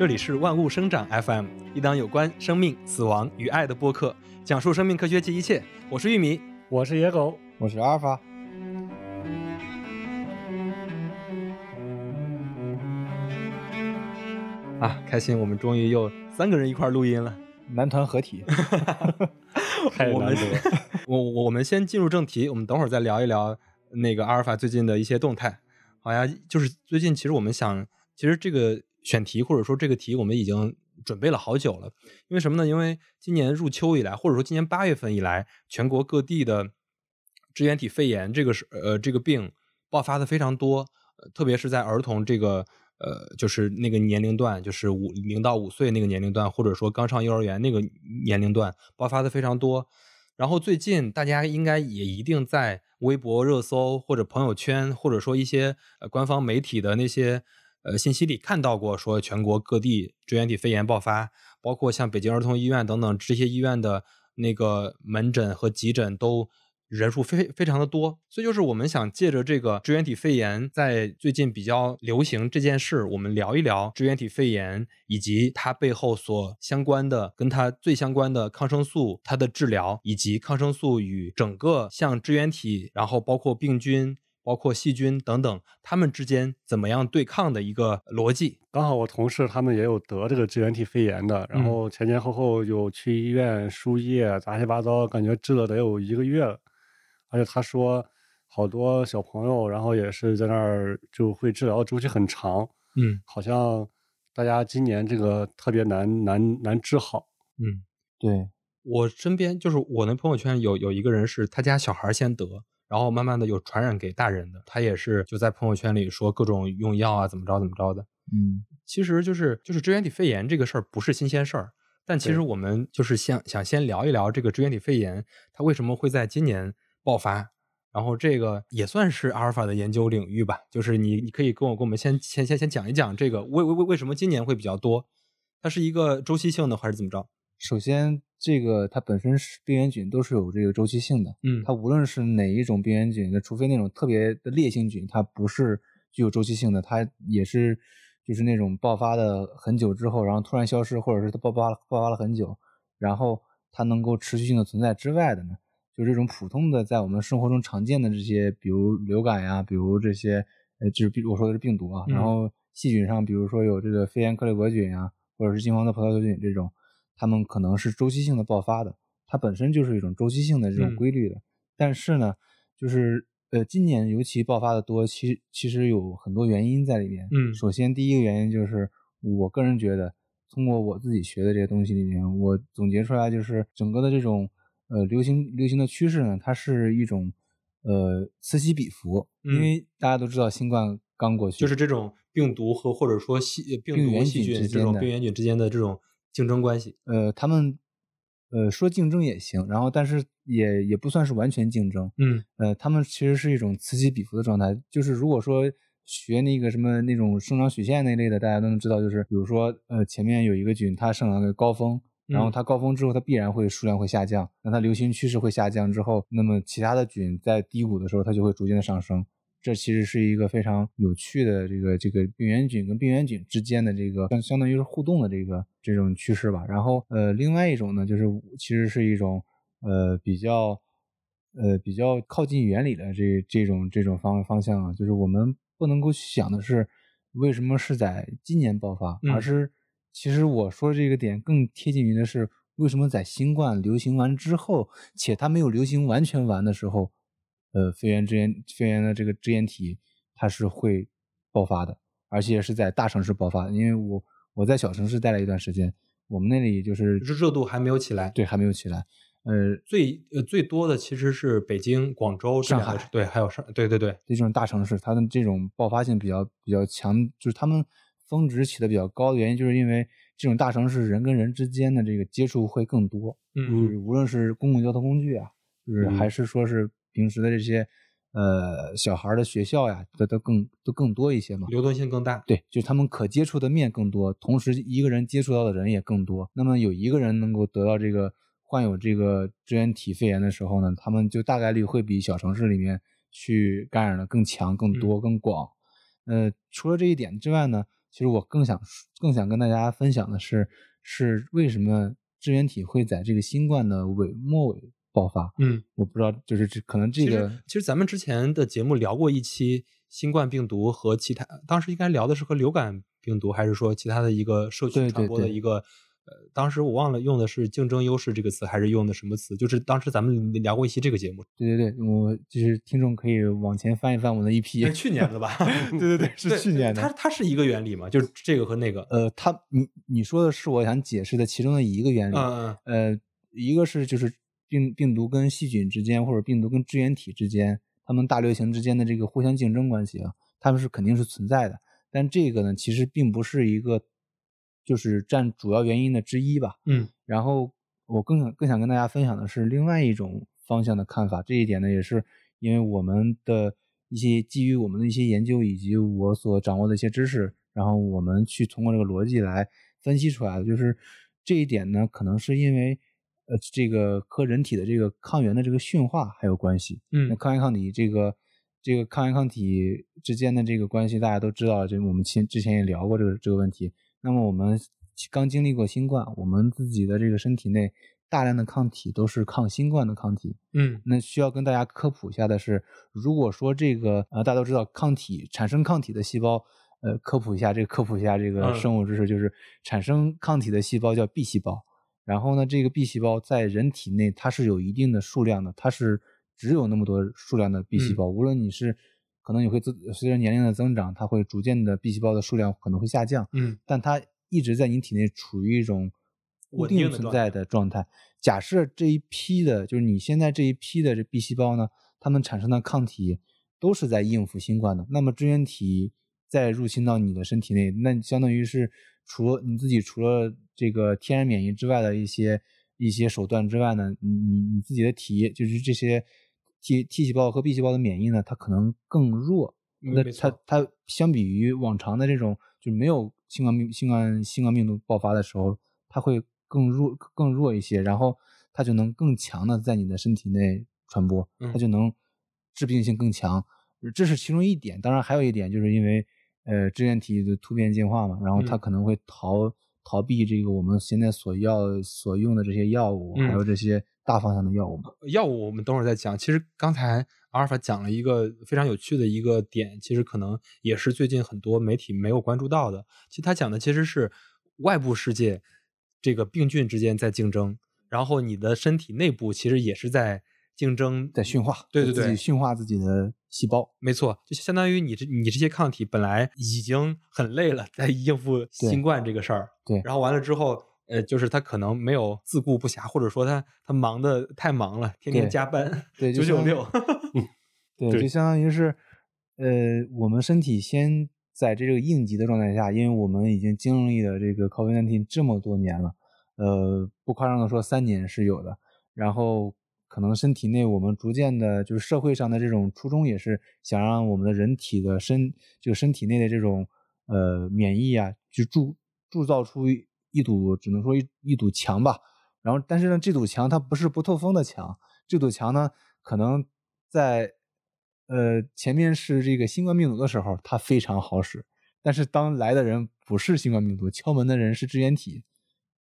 这里是万物生长 FM，一档有关生命、死亡与爱的播客，讲述生命科学及一切。我是玉米，我是野狗，我是阿尔法。啊，开心！我们终于又三个人一块录音了，男团合体，太难得。我 我我们先进入正题，我们等会儿再聊一聊那个阿尔法最近的一些动态。好呀，就是最近其实我们想，其实这个。选题或者说这个题我们已经准备了好久了，因为什么呢？因为今年入秋以来，或者说今年八月份以来，全国各地的支原体肺炎这个是呃这个病爆发的非常多，特别是在儿童这个呃就是那个年龄段，就是五零到五岁那个年龄段，或者说刚上幼儿园那个年龄段爆发的非常多。然后最近大家应该也一定在微博热搜或者朋友圈，或者说一些呃官方媒体的那些。呃，信息里看到过说全国各地支原体肺炎爆发，包括像北京儿童医院等等这些医院的那个门诊和急诊都人数非非常的多，所以就是我们想借着这个支原体肺炎在最近比较流行这件事，我们聊一聊支原体肺炎以及它背后所相关的跟它最相关的抗生素它的治疗，以及抗生素与整个像支原体，然后包括病菌。包括细菌等等，它们之间怎么样对抗的一个逻辑？刚好我同事他们也有得这个支原体肺炎的，然后前前后后有去医院输液，杂七八糟，感觉治了得有一个月了。而且他说，好多小朋友，然后也是在那儿就会治疗周期很长。嗯，好像大家今年这个特别难难难治好。嗯，对我身边就是我那朋友圈有有一个人是他家小孩先得。然后慢慢的有传染给大人的，他也是就在朋友圈里说各种用药啊，怎么着怎么着的。嗯，其实就是就是支原体肺炎这个事儿不是新鲜事儿，但其实我们就是想想先聊一聊这个支原体肺炎它为什么会在今年爆发，然后这个也算是阿尔法的研究领域吧。就是你你可以跟我跟我们先先先先讲一讲这个为为为为什么今年会比较多，它是一个周期性的还是怎么着？首先。这个它本身是病原菌都是有这个周期性的，嗯，它无论是哪一种病原菌，那除非那种特别的烈性菌，它不是具有周期性的，它也是就是那种爆发的很久之后，然后突然消失，或者是它爆发了爆发了很久，然后它能够持续性的存在之外的呢，就这种普通的在我们生活中常见的这些，比如流感呀，比如这些呃就是比我说的是病毒啊，然后细菌上，比如说有这个肺炎克雷伯菌呀，或者是金黄色葡萄球菌这种。它们可能是周期性的爆发的，它本身就是一种周期性的这种规律的。但是呢，就是呃，今年尤其爆发的多，其其实有很多原因在里面。嗯，首先第一个原因就是我个人觉得，通过我自己学的这些东西里面，我总结出来就是整个的这种呃流行流行的趋势呢，它是一种呃此起彼伏。因为大家都知道新冠刚过去，就是这种病毒和或者说细病毒细菌这种病原菌之间的这种。竞争关系，呃，他们，呃，说竞争也行，然后但是也也不算是完全竞争，嗯，呃，他们其实是一种此起彼伏的状态。就是如果说学那个什么那种生长曲线那类的，大家都能知道，就是比如说，呃，前面有一个菌，它生长个高峰，然后它高峰之后，它必然会数量会下降，那它流行趋势会下降之后，那么其他的菌在低谷的时候，它就会逐渐的上升。这其实是一个非常有趣的这个这个病原菌跟病原菌之间的这个相相当于是互动的这个这种趋势吧。然后呃，另外一种呢，就是其实是一种呃比较呃比较靠近原理的这这种这种方方向啊，就是我们不能够想的是为什么是在今年爆发，而是其实我说这个点更贴近于的是为什么在新冠流行完之后，且它没有流行完全完的时候。呃，肺炎支原肺炎的这个支原体，它是会爆发的，而且是在大城市爆发。因为我我在小城市待了一段时间，我们那里就是热度还没有起来，对，还没有起来。呃，最呃最多的其实是北京、广州、上海，对，还有上，对对对，这种大城市，它的这种爆发性比较比较强，就是他们峰值起的比较高的原因，就是因为这种大城市人跟人之间的这个接触会更多，嗯，无论是公共交通工具啊，就是还是说是。平时的这些，呃，小孩的学校呀，都都更都更多一些嘛，流动性更大。对，就是他们可接触的面更多，同时一个人接触到的人也更多。那么有一个人能够得到这个患有这个支原体肺炎的时候呢，他们就大概率会比小城市里面去感染的更强、更多、更广。呃，除了这一点之外呢，其实我更想更想跟大家分享的是，是为什么支原体会在这个新冠的尾末尾爆发？嗯，我不知道，就是这可能这个其实咱们之前的节目聊过一期新冠病毒和其他，当时应该聊的是和流感病毒，还是说其他的一个社区传播的一个？呃，当时我忘了用的是竞争优势这个词，还是用的什么词？就是当时咱们聊过一期这个节目。对对对，我就是听众可以往前翻一翻我的一批去年的吧？对对对，是去年的。它它是一个原理嘛？就是这个和那个。呃，它你你说的是我想解释的其中的一个原理。嗯嗯。呃，一个是就是病病毒跟细菌之间，或者病毒跟支原体之间，它们大流行之间的这个互相竞争关系啊，它们是肯定是存在的。但这个呢，其实并不是一个。就是占主要原因的之一吧。嗯，然后我更想更想跟大家分享的是另外一种方向的看法。这一点呢，也是因为我们的一些基于我们的一些研究以及我所掌握的一些知识，然后我们去通过这个逻辑来分析出来的。就是这一点呢，可能是因为呃，这个和人体的这个抗原的这个驯化还有关系。嗯，那抗原抗体这个这个抗原抗体之间的这个关系，大家都知道。这我们前之前也聊过这个这个问题。那么我们刚经历过新冠，我们自己的这个身体内大量的抗体都是抗新冠的抗体。嗯，那需要跟大家科普一下的是，如果说这个呃大家都知道抗体产生抗体的细胞，呃科普一下这个科普一下这个生物知识，就是产生抗体的细胞叫 B 细胞。然后呢，这个 B 细胞在人体内它是有一定的数量的，它是只有那么多数量的 B 细胞。无论你是可能你会随着年龄的增长，它会逐渐的 B 细胞的数量可能会下降，嗯，但它一直在你体内处于一种固定存在的状态。假设这一批的，就是你现在这一批的这 B 细胞呢，它们产生的抗体都是在应付新冠的。那么支原体再入侵到你的身体内，那相当于是除了你自己除了这个天然免疫之外的一些一些手段之外呢，你你你自己的体就是这些。T T 细胞和 B 细胞的免疫呢，它可能更弱。那它它相比于往常的这种，就没有新冠病新冠新冠病毒爆发的时候，它会更弱更弱一些。然后它就能更强的在你的身体内传播，它就能致病性更强。这是其中一点。当然还有一点，就是因为呃支原体的突变进化嘛，然后它可能会逃逃避这个我们现在所要所用的这些药物，还有这些。大方向的药物吗？药物我们等会儿再讲。其实刚才阿尔法讲了一个非常有趣的一个点，其实可能也是最近很多媒体没有关注到的。其实他讲的其实是外部世界这个病菌之间在竞争，然后你的身体内部其实也是在竞争，在驯化。对对对，驯化自己的细胞。没错，就相当于你这你这些抗体本来已经很累了，在应付新冠这个事儿。对，然后完了之后。呃，就是他可能没有自顾不暇，或者说他他忙的太忙了，天天加班，对 九九六，对，就相当于是，呃，我们身体先在这个应急的状态下，因为我们已经经历了这个 COVID-19 这么多年了，呃，不夸张的说，三年是有的。然后可能身体内我们逐渐的，就是社会上的这种初衷，也是想让我们的人体的身，就身体内的这种呃免疫啊，去铸铸造出。一堵只能说一一堵墙吧，然后但是呢，这堵墙它不是不透风的墙，这堵墙呢，可能在呃前面是这个新冠病毒的时候，它非常好使，但是当来的人不是新冠病毒，敲门的人是支原体，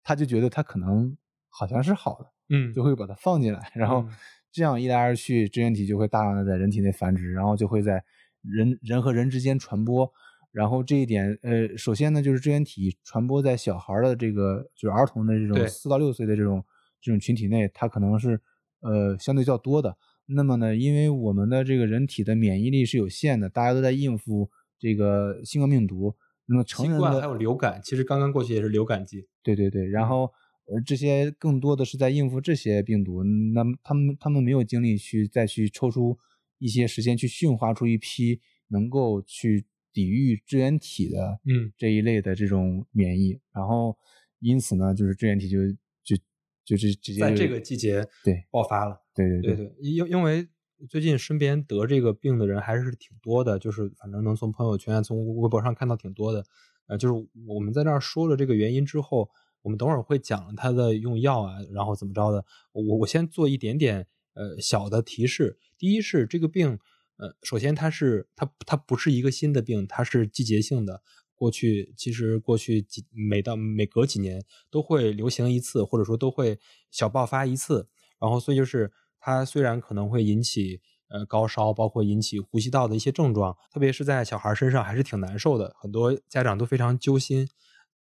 他就觉得他可能好像是好的，嗯，就会把它放进来，然后这样一来二去，支原体就会大量的在人体内繁殖，然后就会在人人和人之间传播。然后这一点，呃，首先呢，就是支原体传播在小孩的这个，就是儿童的这种四到六岁的这种这种群体内，它可能是呃相对较多的。那么呢，因为我们的这个人体的免疫力是有限的，大家都在应付这个新冠病毒。那么成人的还有流感，其实刚刚过去也是流感季。对对对，然后呃这些更多的是在应付这些病毒。那么他们他们没有精力去再去抽出一些时间去驯化出一批能够去。抵御支原体的，嗯，这一类的这种免疫，然后因此呢，就是支原体就就就是直接在这个季节对爆发了，对对对对，因因为最近身边得这个病的人还是挺多的，就是反正能从朋友圈、从微博上看到挺多的，呃，就是我们在那儿说了这个原因之后，我们等会儿会讲他的用药啊，然后怎么着的，我我先做一点点呃小的提示，第一是这个病。呃，首先它是它它不是一个新的病，它是季节性的。过去其实过去几每到每隔几年都会流行一次，或者说都会小爆发一次。然后所以就是它虽然可能会引起呃高烧，包括引起呼吸道的一些症状，特别是在小孩身上还是挺难受的，很多家长都非常揪心。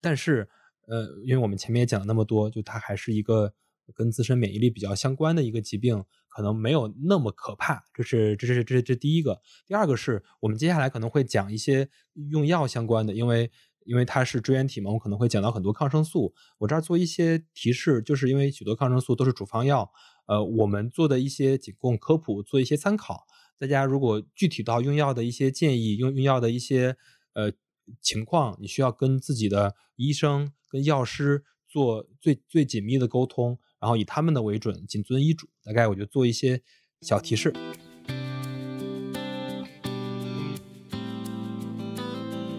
但是呃，因为我们前面也讲了那么多，就它还是一个跟自身免疫力比较相关的一个疾病，可能没有那么可怕。这是这是这是这第一个。第二个是我们接下来可能会讲一些用药相关的，因为因为它是支原体嘛，我可能会讲到很多抗生素。我这儿做一些提示，就是因为许多抗生素都是处方药，呃，我们做的一些仅供科普，做一些参考。大家如果具体到用药的一些建议，用用药的一些呃情况，你需要跟自己的医生、跟药师做最最紧密的沟通，然后以他们的为准，谨遵医嘱。大概我就做一些小提示。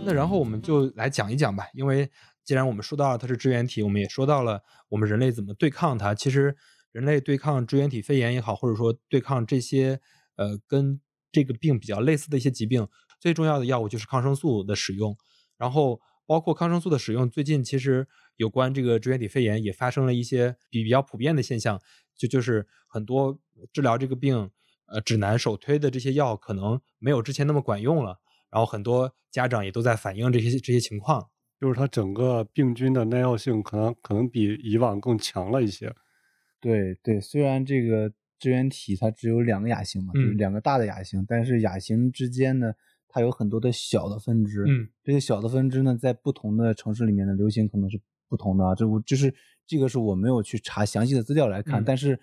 那然后我们就来讲一讲吧，因为既然我们说到了它是支原体，我们也说到了我们人类怎么对抗它。其实人类对抗支原体肺炎也好，或者说对抗这些呃跟这个病比较类似的一些疾病，最重要的药物就是抗生素的使用。然后包括抗生素的使用，最近其实有关这个支原体肺炎也发生了一些比比较普遍的现象，就就是很多治疗这个病呃指南首推的这些药可能没有之前那么管用了。然后很多家长也都在反映这些这些情况，就是它整个病菌的耐药性可能可能比以往更强了一些。对对，虽然这个支原体它只有两个亚型嘛，就是嗯两个大的亚型，但是亚型之间呢，它有很多的小的分支。嗯，这些小的分支呢，在不同的城市里面的流行可能是不同的啊。这我就是这个是我没有去查详细的资料来看，嗯但是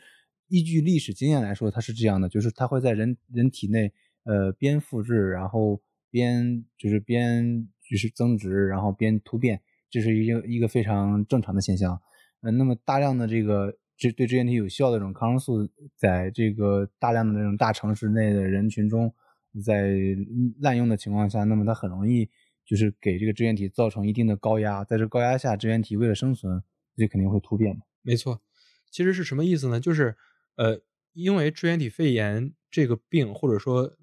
依据历史经验来说，它是这样的，就是它会在人人体内呃边复制，然后边就是边就是增殖，然后边突变，这是一个一个非常正常的现象。呃，那么大量的这个这对支原体有效的这种抗生素，在这个大量的这种大城市内的人群中，在滥用的情况下，那么它很容易就是给这个支原体造成一定的高压，在这高压下，支原体为了生存，就肯定会突变嘛。没错，其实是什么意思呢？就是呃，因为支原体肺炎这个病，或者说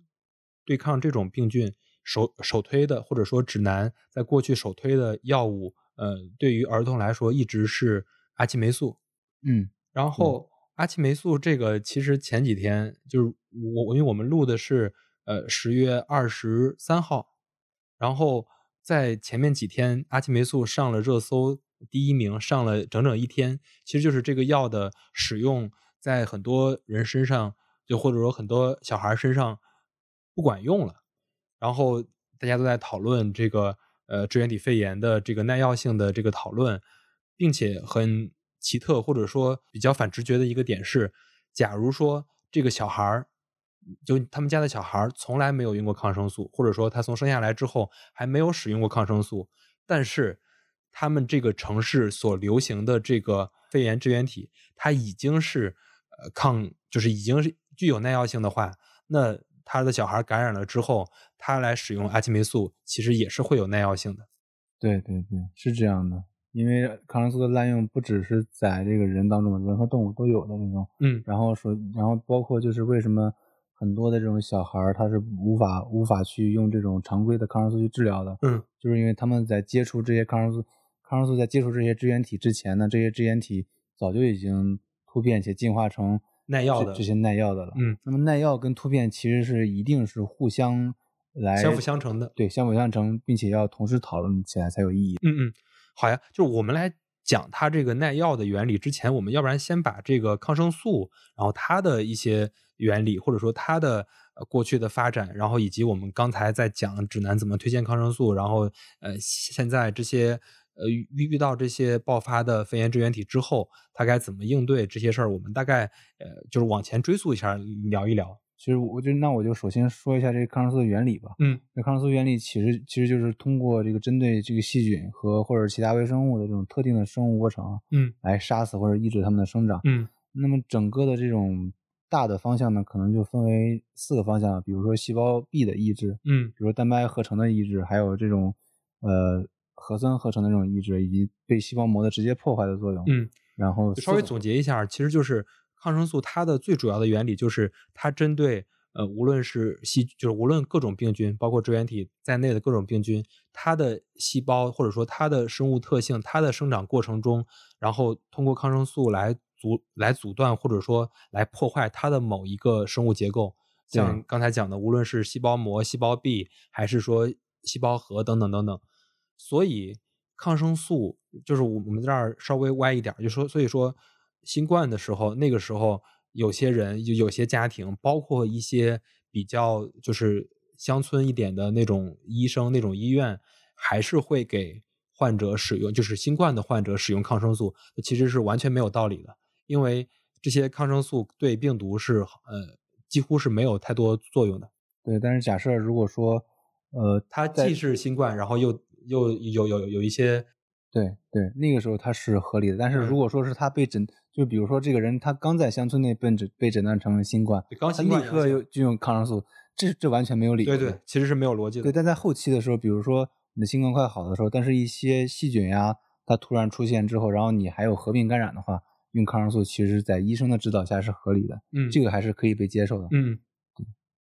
对抗这种病菌首首推的，或者说指南在过去首推的药物，呃，对于儿童来说一直是阿奇霉素。嗯然后阿奇霉素这个其实前几天就是我我因为我们录的是呃十月二十三号，然后在前面几天阿奇霉素上了热搜第一名，上了整整一天，其实就是这个药的使用在很多人身上，就或者说很多小孩身上不管用了，然后大家都在讨论这个呃支原体肺炎的这个耐药性的这个讨论，并且很奇特或者说比较反直觉的一个点是，假如说这个小孩儿，就他们家的小孩从来没有用过抗生素，或者说他从生下来之后还没有使用过抗生素，但是他们这个城市所流行的这个肺炎支原体，它已经是呃抗，就是已经是具有耐药性的话，那他的小孩感染了之后，他来使用阿奇霉素，其实也是会有耐药性的。对对对，是这样的。因为抗生素的滥用不只是在这个人当中，人和动物都有的那种。嗯然后说，然后包括就是为什么很多的这种小孩儿他是无法无法去用这种常规的抗生素去治疗的，嗯，就是因为他们在接触这些抗生素，抗生素在接触这些支原体之前呢，这些支原体早就已经突变且进化成耐药的这这些耐药的了。嗯，那么耐药跟突变其实是一定是互相来相辅相成的。对，相辅相成，并且要同时讨论起来才有意义。嗯嗯，好呀，就是我们来讲它这个耐药的原理之前，我们要不然先把这个抗生素，然后它的一些原理，或者说它的呃过去的发展，然后以及我们刚才在讲指南怎么推荐抗生素，然后呃现在这些呃遇遇到这些爆发的肺炎支原体之后，它该怎么应对这些事儿，我们大概呃就是往前追溯一下聊一聊。其实我就那我就首先说一下这个抗生素的原理吧。嗯这抗生素原理其实其实就是通过这个针对这个细菌和或者其他微生物的这种特定的生物过程，嗯来杀死或者抑制它们的生长。嗯那么整个的这种大的方向呢，可能就分为四个方向，比如说细胞壁的抑制，嗯比如说蛋白合成的抑制，还有这种呃核酸合成的这种抑制，以及对细胞膜的直接破坏的作用。嗯，然后稍微总结一下，其实就是抗生素它的最主要的原理就是它针对呃，无论是细，就是无论各种病菌，包括支原体在内的各种病菌，它的细胞或者说它的生物特性，它的生长过程中，然后通过抗生素来阻来阻断或者说来破坏它的某一个生物结构，像刚才讲的，无论是细胞膜、细胞壁，还是说细胞核等等等等，所以抗生素就是我们这儿稍微歪一点，就说所以说新冠的时候，那个时候。有些人有有些家庭，包括一些比较就是乡村一点的那种医生、那种医院，还是会给患者使用，就是新冠的患者使用抗生素，其实是完全没有道理的，因为这些抗生素对病毒是呃几乎是没有太多作用的。对，但是假设如果说呃，它既是新冠，然后又又有有有一些。对对，那个时候它是合理的，但是如果说是他被诊，就比如说这个人他刚在乡村内被诊被诊断成新冠，他立刻又就用抗生素，这这完全没有理由。对对，其实是没有逻辑的。对，但在后期的时候，比如说你的新冠快好的时候，但是一些细菌呀，它突然出现之后，然后你还有合并感染的话，用抗生素其实在医生的指导下是合理的，嗯，这个还是可以被接受的。嗯，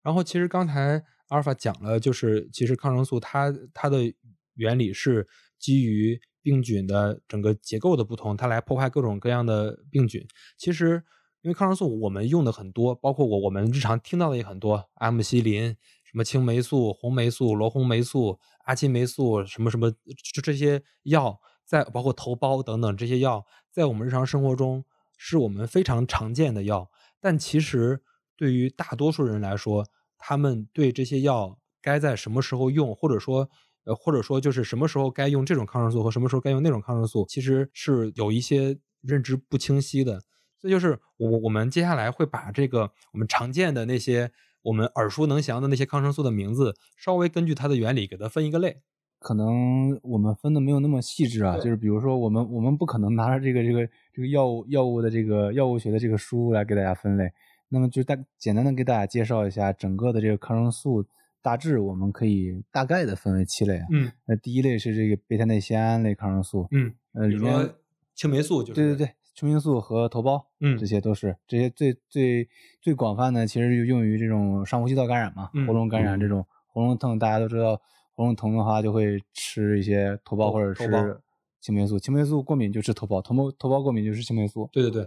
然后其实刚才阿尔法讲了，就是其实抗生素它它的原理是基于。病菌的整个结构的不同，它来破坏各种各样的病菌。其实，因为抗生素我们用的很多，包括我我们日常听到的也很多，阿莫西林、什么青霉素、红霉素、罗红霉素、阿奇霉素，什么什么，就这些药，在包括头孢等等这些药，在我们日常生活中是我们非常常见的药。但其实对于大多数人来说，他们对这些药该在什么时候用，或者说。呃，或者说就是什么时候该用这种抗生素和什么时候该用那种抗生素，其实是有一些认知不清晰的。这就是我我们接下来会把这个我们常见的那些我们耳熟能详的那些抗生素的名字，稍微根据它的原理给它分一个类。可能我们分的没有那么细致啊，就是比如说我们我们不可能拿着这个这个这个药物药物的这个药物学的这个书来给大家分类。那么就大简单的给大家介绍一下整个的这个抗生素。大致我们可以大概的分为七类啊。嗯，那第一类是这个贝塔内酰胺类抗生素。嗯，呃，里面青霉素就是。对对对，青霉素和头孢，嗯，这些都是这些最最最广泛的，其实就用于这种上呼吸道感染嘛，喉咙感染这种喉咙痛，大家都知道喉咙疼的话就会吃一些头孢或者是青霉素，青霉素过敏就吃头孢，头孢头孢过敏就吃青霉素。对对对，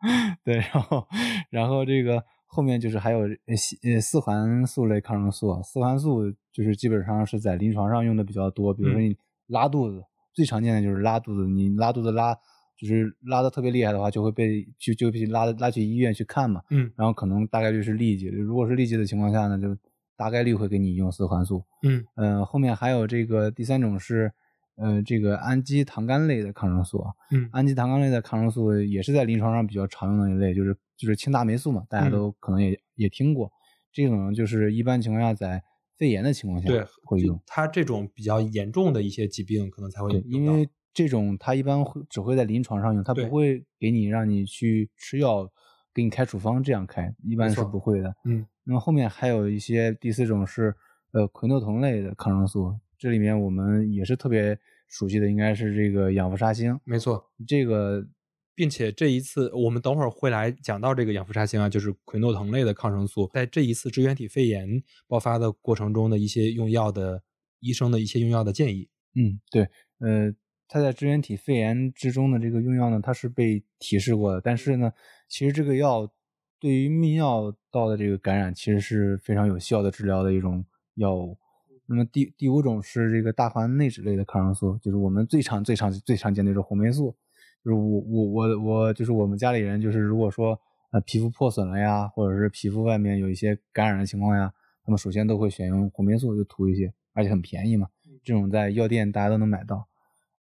对，然后然后这个。后面就是还有呃四环素类抗生素，四环素就是基本上是在临床上用的比较多。比如说你拉肚子，最常见的就是拉肚子，你拉肚子拉就是拉的特别厉害的话，就会被就就被拉拉去医院去看嘛。嗯。然后可能大概率是痢疾，如果是痢疾的情况下呢，就大概率会给你用四环素。嗯。呃，后面还有这个第三种是。呃，这个氨基糖苷类的抗生素啊，嗯，氨基糖苷类的抗生素也是在临床上比较常用的一类，就是就是庆大霉素嘛，大家都可能也也听过。这种就是一般情况下在肺炎的情况下会用。它这种比较严重的一些疾病可能才会用。因为这种它一般会只会在临床上用，它不会给你让你去吃药，给你开处方这样开，一般是不会的。嗯。那么后面还有一些第四种是呃喹诺酮类的抗生素。这里面我们也是特别熟悉的，应该是这个氧氟沙星。没错，这个，并且这一次我们等会儿会来讲到这个氧氟沙星啊，就是喹诺酮类的抗生素，在这一次支原体肺炎爆发的过程中的一些用药的医生的一些用药的建议。嗯，对，呃，它在支原体肺炎之中的这个用药呢，它是被提示过的，但是呢，其实这个药对于泌尿道的这个感染其实是非常有效的治疗的一种药物。那么第第五种是这个大环内酯类的抗生素，就是我们最常最常最常见的就是红霉素。就是我我我我就是我们家里人，就是如果说呃皮肤破损了呀，或者是皮肤外面有一些感染的情况呀，那么首先都会选用红霉素就涂一些，而且很便宜嘛，这种在药店大家都能买到。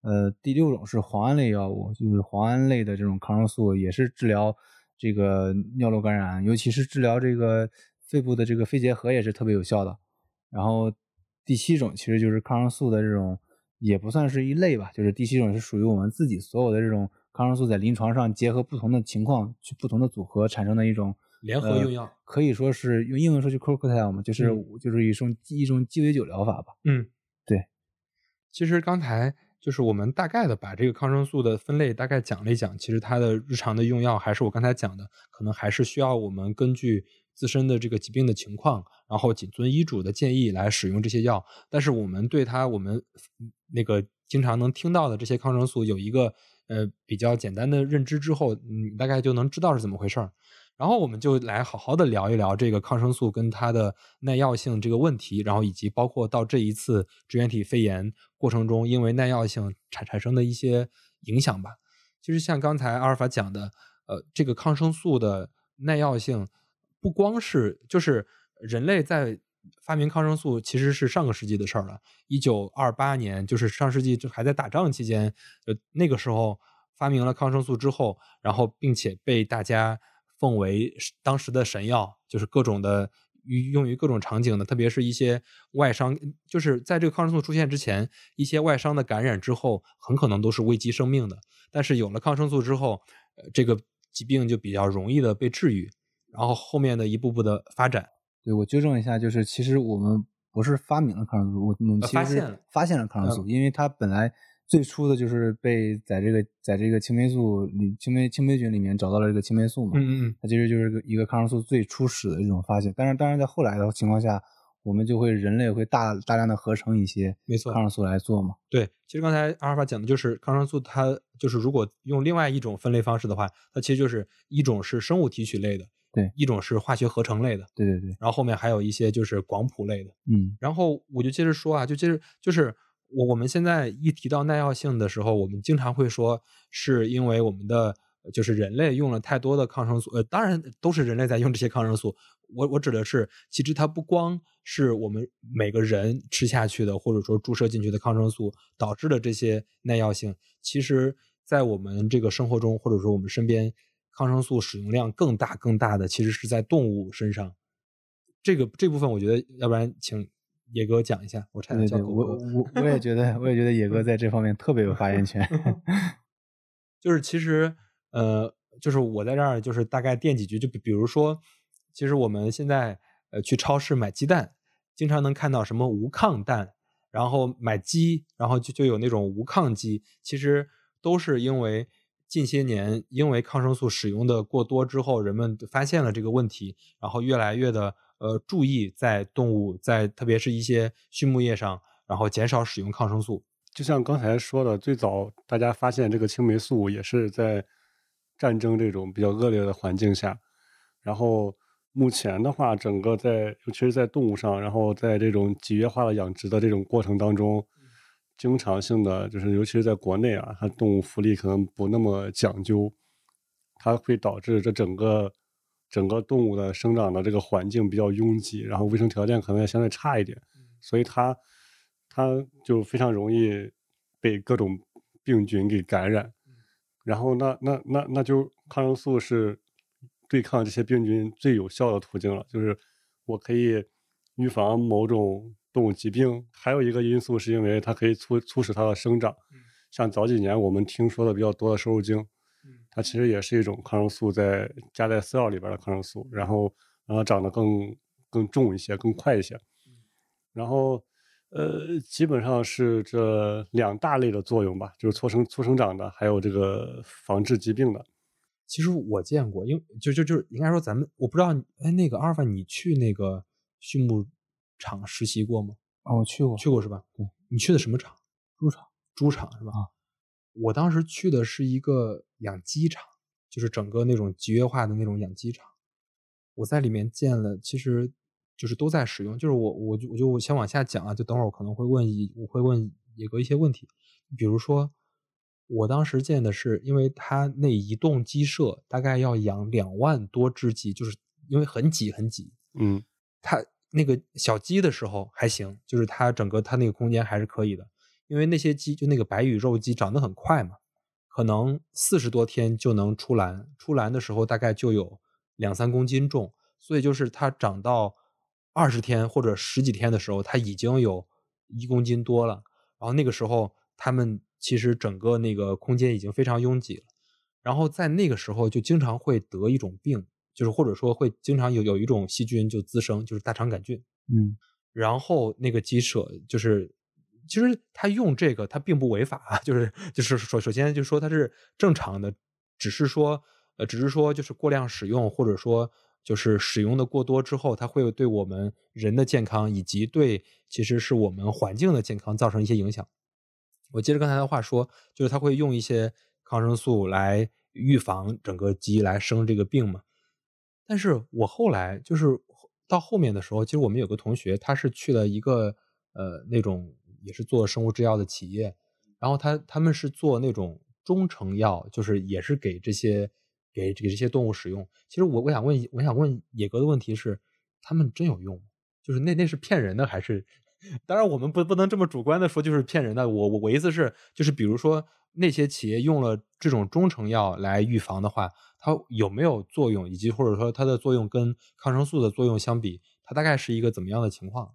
呃，第六种是磺胺类药物，就是磺胺类的这种抗生素，也是治疗这个尿路感染，尤其是治疗这个肺部的这个肺结核也是特别有效的。然后。第七种其实就是抗生素的这种，也不算是一类吧，就是第七种是属于我们自己所有的这种抗生素在临床上结合不同的情况去不同的组合产生的一种联合用药，可以说是用英文说就 cocktail 嘛，就是就是一种一种鸡尾酒疗法吧。嗯，对。其实刚才就是我们大概的把这个抗生素的分类大概讲了一讲，其实它的日常的用药还是我刚才讲的，可能还是需要我们根据自身的这个疾病的情况，然后谨遵医嘱的建议来使用这些药。但是我们对它，我们那个经常能听到的这些抗生素有一个呃比较简单的认知之后，你大概就能知道是怎么回事儿。然后我们就来好好的聊一聊这个抗生素跟它的耐药性这个问题，然后以及包括到这一次支原体肺炎过程中，因为耐药性产产生的一些影响吧。其实像刚才阿尔法讲的，呃，这个抗生素的耐药性不光是就是人类在发明抗生素其实是上个世纪的事儿了。一九二八年，就是上世纪就还在打仗期间，呃，那个时候发明了抗生素之后，然后并且被大家。奉为当时的神药，就是各种的用于各种场景的，特别是一些外伤，就是在这个抗生素出现之前，一些外伤的感染之后，很可能都是危及生命的。但是有了抗生素之后，呃，这个疾病就比较容易的被治愈。然后后面的一步步的发展，对我纠正一下，就是其实我们不是发明了抗生素，我们其实发现了抗生素，因为它本来。最初的就是被在这个在这个青霉素里青霉青霉菌里面找到了这个青霉素嘛，嗯嗯，它其实就是一个抗生素最初始的这种发现。但是当然在后来的情况下，我们就会人类会大大量的合成一些没错抗生素来做嘛。对，其实刚才阿尔法讲的就是抗生素，它就是如果用另外一种分类方式的话，它其实就是一种是生物提取类的，对，一种是化学合成类的，对对对。然后后面还有一些就是广谱类的，嗯。然后我就接着说啊，就接着就是。我我们现在一提到耐药性的时候，我们经常会说，是因为我们的就是人类用了太多的抗生素，呃，当然都是人类在用这些抗生素。我我指的是，其实它不光是我们每个人吃下去的，或者说注射进去的抗生素导致的这些耐药性，其实在我们这个生活中，或者说我们身边，抗生素使用量更大更大的，其实是在动物身上。这个这部分，我觉得要不然请。野哥讲一下，我差点叫狗狗。我我我也觉得，我也觉得野哥在这方面特别有发言权。就是其实，呃，就是我在这儿，就是大概垫几句。就比比如说，其实我们现在呃去超市买鸡蛋，经常能看到什么无抗蛋，然后买鸡，然后就就有那种无抗鸡。其实都是因为近些年因为抗生素使用的过多之后，人们发现了这个问题，然后越来越的。呃，注意在动物，在特别是一些畜牧业上，然后减少使用抗生素。就像刚才说的，最早大家发现这个青霉素也是在战争这种比较恶劣的环境下。然后目前的话，整个在尤其是在动物上，然后在这种集约化的养殖的这种过程当中，经常性的就是尤其是在国内啊，它动物福利可能不那么讲究，它会导致这整个。整个动物的生长的这个环境比较拥挤，然后卫生条件可能也相对差一点，所以它它就非常容易被各种病菌给感染。然后那那那那就抗生素是对抗这些病菌最有效的途径了，就是我可以预防某种动物疾病。还有一个因素是因为它可以促促使它的生长，像早几年我们听说的比较多的瘦肉精。它其实也是一种抗生素，在加在饲料里边的抗生素，然后让它长得更更重一些，更快一些。然后，呃，基本上是这两大类的作用吧，就是促生促生长的，还有这个防治疾病的。其实我见过，因为就就就应该说咱们，我不知道，哎，那个阿尔法，你去那个畜牧场实习过吗？啊，我去过，去过是吧？对，你去的什么场？猪场，猪场是吧？啊。我当时去的是一个养鸡场，就是整个那种集约化的那种养鸡场。我在里面建了，其实就是都在使用。就是我，我就我就先往下讲啊，就等会儿我可能会问一，我会问野哥一些问题。比如说，我当时建的是，因为他那一栋鸡舍大概要养两万多只鸡，就是因为很挤很挤。嗯，他那个小鸡的时候还行，就是它整个它那个空间还是可以的。因为那些鸡就那个白羽肉鸡长得很快嘛，可能四十多天就能出栏，出栏的时候大概就有两三公斤重，所以就是它长到二十天或者十几天的时候，它已经有一公斤多了。然后那个时候它们其实整个那个空间已经非常拥挤了，然后在那个时候就经常会得一种病，就是或者说会经常有有一种细菌就滋生，就是大肠杆菌。嗯，然后那个鸡舍就是。其实他用这个，他并不违法，就是就是首首先就说它是正常的，只是说呃，只是说就是过量使用，或者说就是使用的过多之后，它会对我们人的健康以及对其实是我们环境的健康造成一些影响。我接着刚才的话说，就是它会用一些抗生素来预防整个鸡来生这个病嘛。但是我后来就是到后面的时候，其实我们有个同学，他是去了一个呃那种也是做生物制药的企业，然后他他们是做那种中成药，就是也是给这些。给给这些动物使用，其实我我想问，我想问野哥的问题是，他们真有用吗？就是那那是骗人的还是？当然我们不不能这么主观的说就是骗人的。我我我意思是，就是比如说那些企业用了这种中成药来预防的话，它有没有作用，以及或者说它的作用跟抗生素的作用相比，它大概是一个怎么样的情况？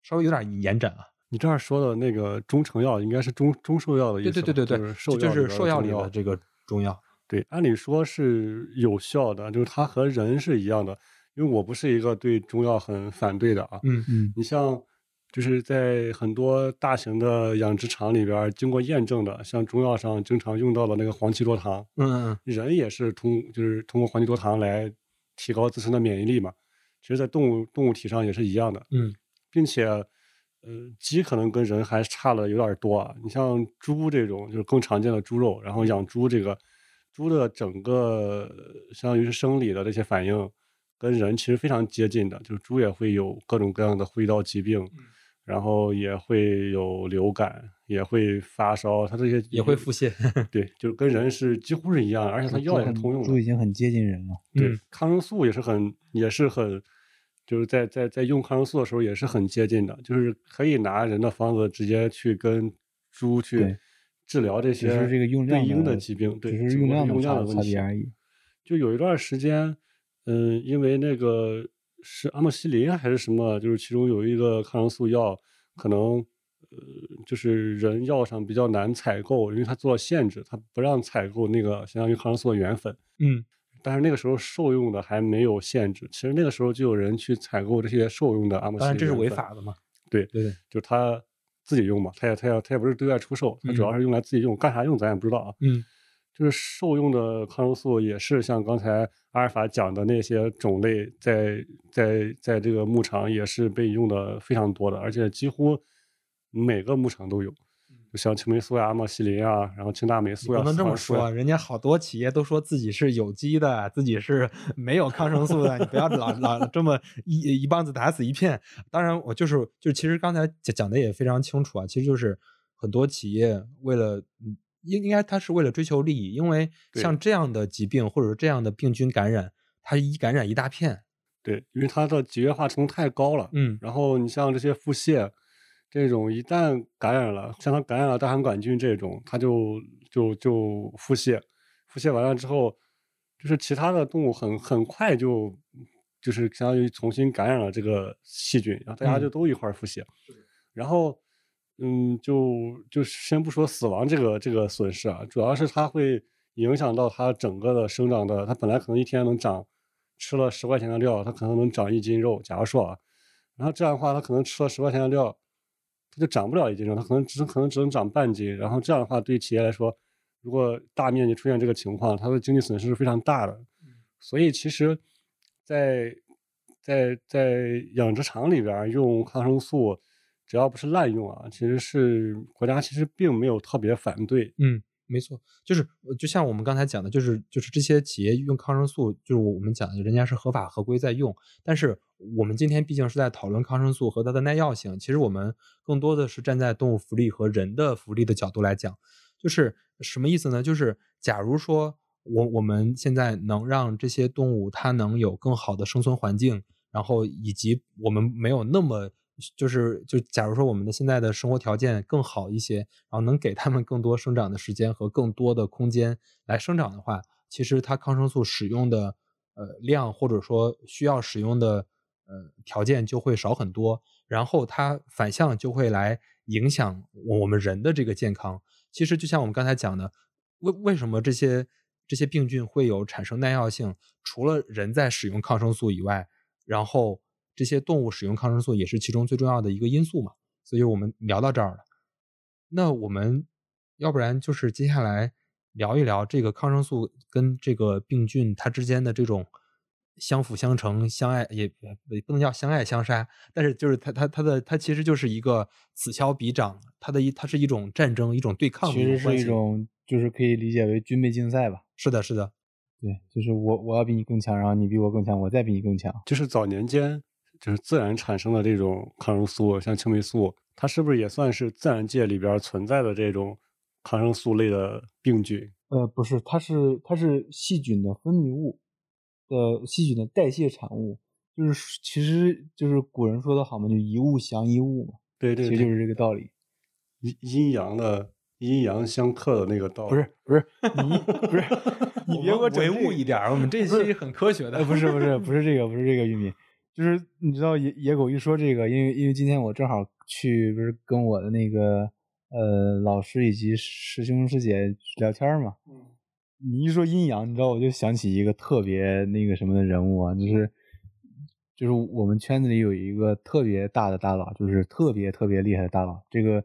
稍微有点延展啊。你这儿说的那个中成药应该是中中兽药的意思，对对对对对，就是兽药里的这个中药。对，按理说是有效的，就是它和人是一样的。因为我不是一个对中药很反对的啊。嗯嗯。你像，就是在很多大型的养殖场里边，经过验证的，像中药上经常用到的那个黄芪多糖。嗯嗯。人也是通，就是通过黄芪多糖来提高自身的免疫力嘛。其实，在动物动物体上也是一样的。嗯。并且，呃，鸡可能跟人还差的有点多啊。你像猪这种，就是更常见的猪肉，然后养猪这个。猪的整个相当于是生理的这些反应，跟人其实非常接近的，就是猪也会有各种各样的呼吸道疾病，然后也会有流感，也会发烧，它这些也会腹泻，对，就是跟人是几乎是一样，而且它药也是通用的。猪已经很接近人了，对，抗生素也是很也是很，就是在在在用抗生素的时候也是很接近的，就是可以拿人的方子直接去跟猪去。治疗这些对应的疾病，对，只是用量的问题而已。就有一段时间，嗯，因为那个是阿莫西林还是什么，就是其中有一个抗生素药，可能呃，就是人药上比较难采购，因为它做了限制，它不让采购那个相当于抗生素的原粉。嗯，但是那个时候兽用的还没有限制，其实那个时候就有人去采购这些兽用的阿莫西林。当然这是违法的嘛？对对，就他。自己用嘛，他也他也他也不是对外出售，他主要是用来自己用，干啥用咱也不知道啊。嗯，就是兽用的抗生素也是像刚才阿尔法讲的那些种类，在在在这个牧场也是被用的非常多的，而且几乎每个牧场都有。像青霉素呀、阿莫西林啊，然后青大霉素呀，不能这么说，人家好多企业都说自己是有机的，自己是 没有抗生素的，你不要老老这么一一棒子打死一片。当然，我就是就其实刚才讲讲的也非常清楚啊，其实就是很多企业为了应应该他是为了追求利益，因为像这样的疾病或者是这样的病菌感染，它一感染一大片，对，因为它的集约化程度太高了，嗯，然后你像这些腹泻。这种一旦感染了，像它感染了大肠杆菌这种，它就就就腹泻，腹泻完了之后，就是其他的动物很很快就就是相当于重新感染了这个细菌，然后大家就都一块腹泻，然后嗯，就就先不说死亡这个这个损失啊，主要是它会影响到它整个的生长的，它本来可能一天能长吃了十块钱的料，它可能能长一斤肉，假如说啊，然后这样的话，它可能吃了十块钱的料。它就长不了一斤肉，它可能只可能只能长半斤。然后这样的话，对企业来说，如果大面积出现这个情况，它的经济损失是非常大的。所以其实，在在在养殖场里边用抗生素，只要不是滥用啊，其实是国家其实并没有特别反对。嗯。没错，就是就像我们刚才讲的，就是就是这些企业用抗生素，就是我们讲的，人家是合法合规在用。但是我们今天毕竟是在讨论抗生素和它的耐药性，其实我们更多的是站在动物福利和人的福利的角度来讲。就是什么意思呢？就是假如说我我们现在能让这些动物它能有更好的生存环境，然后以及我们没有那么。就是就假如说我们的现在的生活条件更好一些，然后能给他们更多生长的时间和更多的空间来生长的话，其实它抗生素使用的呃量或者说需要使用的呃条件就会少很多，然后它反向就会来影响我们人的这个健康。其实就像我们刚才讲的，为为什么这些这些病菌会有产生耐药性？除了人在使用抗生素以外，然后。这些动物使用抗生素也是其中最重要的一个因素嘛，所以我们聊到这儿了。那我们要不然就是接下来聊一聊这个抗生素跟这个病菌它之间的这种相辅相成、相爱也也不能叫相爱相杀，但是就是它它它的它其实就是一个此消彼长，它的一它是一种战争，一种对抗的其实是一种，就是可以理解为军备竞赛吧。是的是的，对，就是我我要比你更强，然后你比我更强，我再比你更强。就是早年间就是自然产生的这种抗生素，像青霉素，它是不是也算是自然界里边存在的这种抗生素类的病菌？呃，不是，它是它是细菌的分泌物的细菌的代谢产物，就是其实就是古人说的好嘛，就一物降一物嘛，对对对，其实就是这个道理。阴阴阳的阴阳相克的那个道理。不是不是你 不是你别给我整唯物一点，我们这期很科学的呃，，不是不是不是这个不是这个玉米，就是你知道野野狗一说这个，因为因为今天我正好去不是跟我的那个呃老师以及师兄师姐聊天嘛，你一说阴阳，你知道我就想起一个特别那个什么的人物啊，就是就是我们圈子里有一个特别大的大佬，就是特别特别厉害的大佬。这个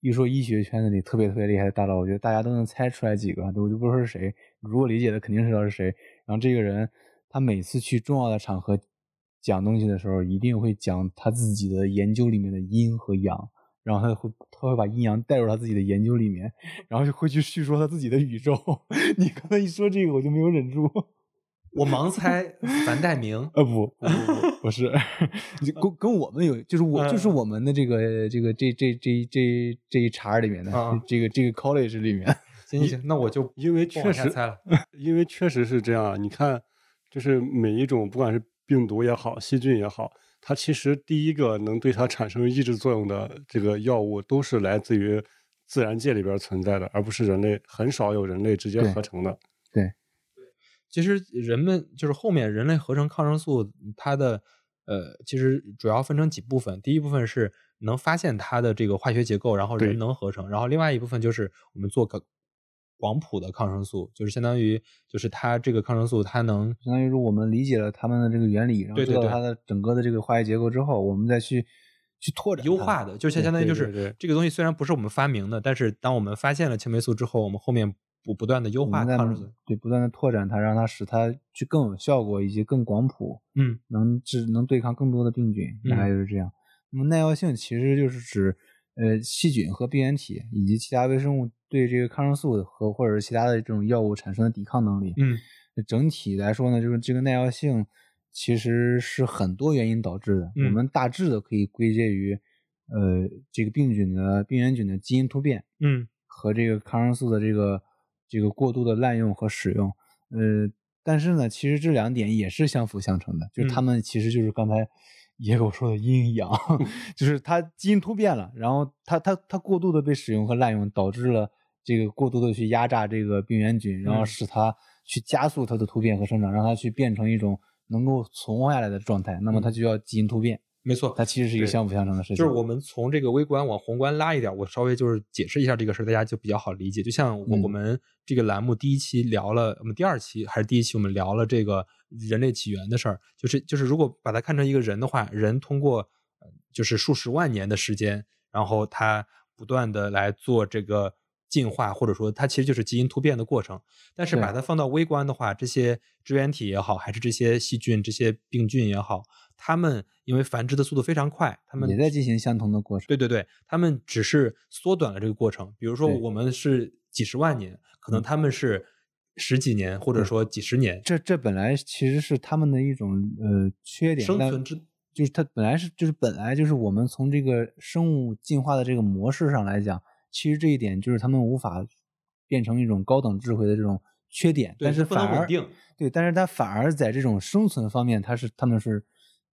一说医学圈子里特别特别厉害的大佬，我觉得大家都能猜出来几个，我就不说是谁。如果理解的肯定知道是谁。然后这个人他每次去重要的场合讲东西的时候，一定会讲他自己的研究里面的阴和阳。然后他会他会把阴阳带入他自己的研究里面，然后就会去叙说他自己的宇宙。你刚才一说这个，我就没有忍住。我盲猜樊代明，呃，不不不不不是，就跟跟我们有，就是我就是我们的这个这个这这这这这一茬里面的啊这个这个 college 里面，行行行，那我就因为确实猜了，因为确实是这样啊。你看，就是每一种不管是病毒也好，细菌也好，它其实第一个能对它产生抑制作用的这个药物，都是来自于自然界里边存在的，而不是人类很少有人类直接合成的。对其实人们就是后面人类合成抗生素，它的呃，其实主要分成几部分。第一部分是能发现它的这个化学结构，然后人能合成，然后另外一部分就是我们做个广谱的抗生素，就是相当于就是它这个抗生素它能相当于是我们理解了它们的这个原理，然后知道它的整个的这个化学结构之后，我们再去去拓展优化的，就相相当于就是这个东西虽然不是我们发明的，但是当我们发现了青霉素之后，我们后面不不断的优化抗生素。对不断的拓展它，让它使它去更有效果以及更广谱，嗯能治能对抗更多的病菌，大概就是这样。那么耐药性其实就是指呃细菌和病原体以及其他微生物对这个抗生素和或者是其他的这种药物产生的抵抗能力。嗯整体来说呢，就是这个耐药性其实是很多原因导致的。嗯我们大致的可以归结于呃这个病菌的病原菌的基因突变。嗯和这个抗生素的这个这个过度的滥用和使用，呃，但是呢，其实这两点也是相辅相成的，就是它嗯们其实就是刚才 野狗说的阴阳，就是它基因突变了，然后它它它过度的被使用和滥用，导致了这个过度的去压榨这个病原菌，然后嗯使它去加速它的突变和生长，让它去变成一种能够存活下来的状态，那么它就要基因突变，没错，它其实是一个相辅相成的事情。就是我们从这个微观往宏观拉一点，我稍微就是解释一下这个事儿，大家就比较好理解。就像我、嗯我们这个栏目第一期聊了，我们第二期还是第一期，我们聊了这个人类起源的事儿。就是就是，如果把它看成一个人的话，人通过呃就是数十万年的时间，然后他不断的来做这个进化，或者说它其实就是基因突变的过程。但是把它放到微观的话，这些支原体也好，还是这些细菌、这些病菌也好，它们因为繁殖的速度非常快，它们也在进行相同的过程。对对对，它们只是缩短了这个过程。比如说，我们是几十万年，可能嗯他们是十几年，或者说几十年。这这本来其实是他们的一种呃缺点，生存之就是它本来是就是本来就是我们从这个生物进化的这个模式上来讲，其实这一点就是他们无法变成一种高等智慧的这种缺点，但是反而稳定对，但是它反而在这种生存方面，它是他们是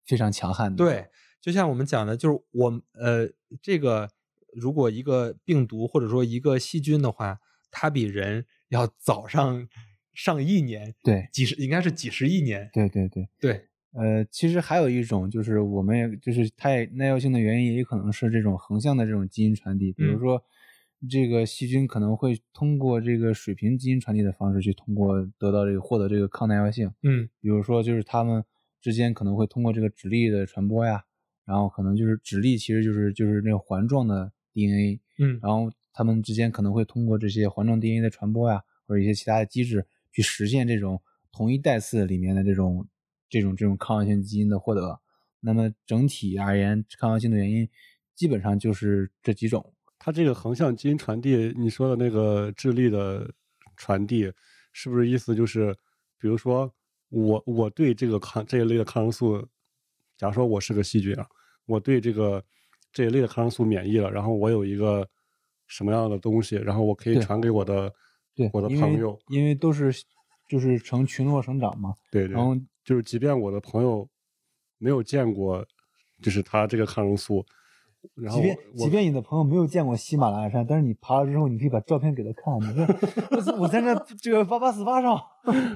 非常强悍的。对，就像我们讲的，就是我呃，这个如果一个病毒或者说一个细菌的话，它比人要早上上亿年，对几十应该是几十亿年。对对对。对，呃，其实还有一种就是我们也就是它也耐药性的原因，也可能是这种横向的这种基因传递，比如嗯说这个细菌可能会通过这个水平基因传递的方式去通过得到这个获得这个抗耐药性，嗯比如说就是它们之间可能会通过这个指粒的传播呀，然后可能就是指粒其实就是就是那个环状的 DNA，嗯然后它们之间可能会通过这些环状 DNA 的传播呀，或者一些其他的机制去实现这种同一代次里面的这种这种这种抗药性基因的获得。那么整体而言，抗药性的原因基本上就是这几种。它这个横向基因传递，你说的那个智力的传递，是不是意思就是，比如说我我对这个抗这一类的抗生素，假如说我是个细菌啊，我对这个这一类的抗生素免疫了，然后我有一个什么样的东西，然后我可以传给我的对，我的朋友，因为都是就是成群落生长嘛。对对然，后就是即便我的朋友没有见过，就是他这个抗生素，然后即便即便你的朋友没有见过喜马拉雅山，但是你爬了之后，你可以把照片给他看。你说我在我在那这个八八四八上，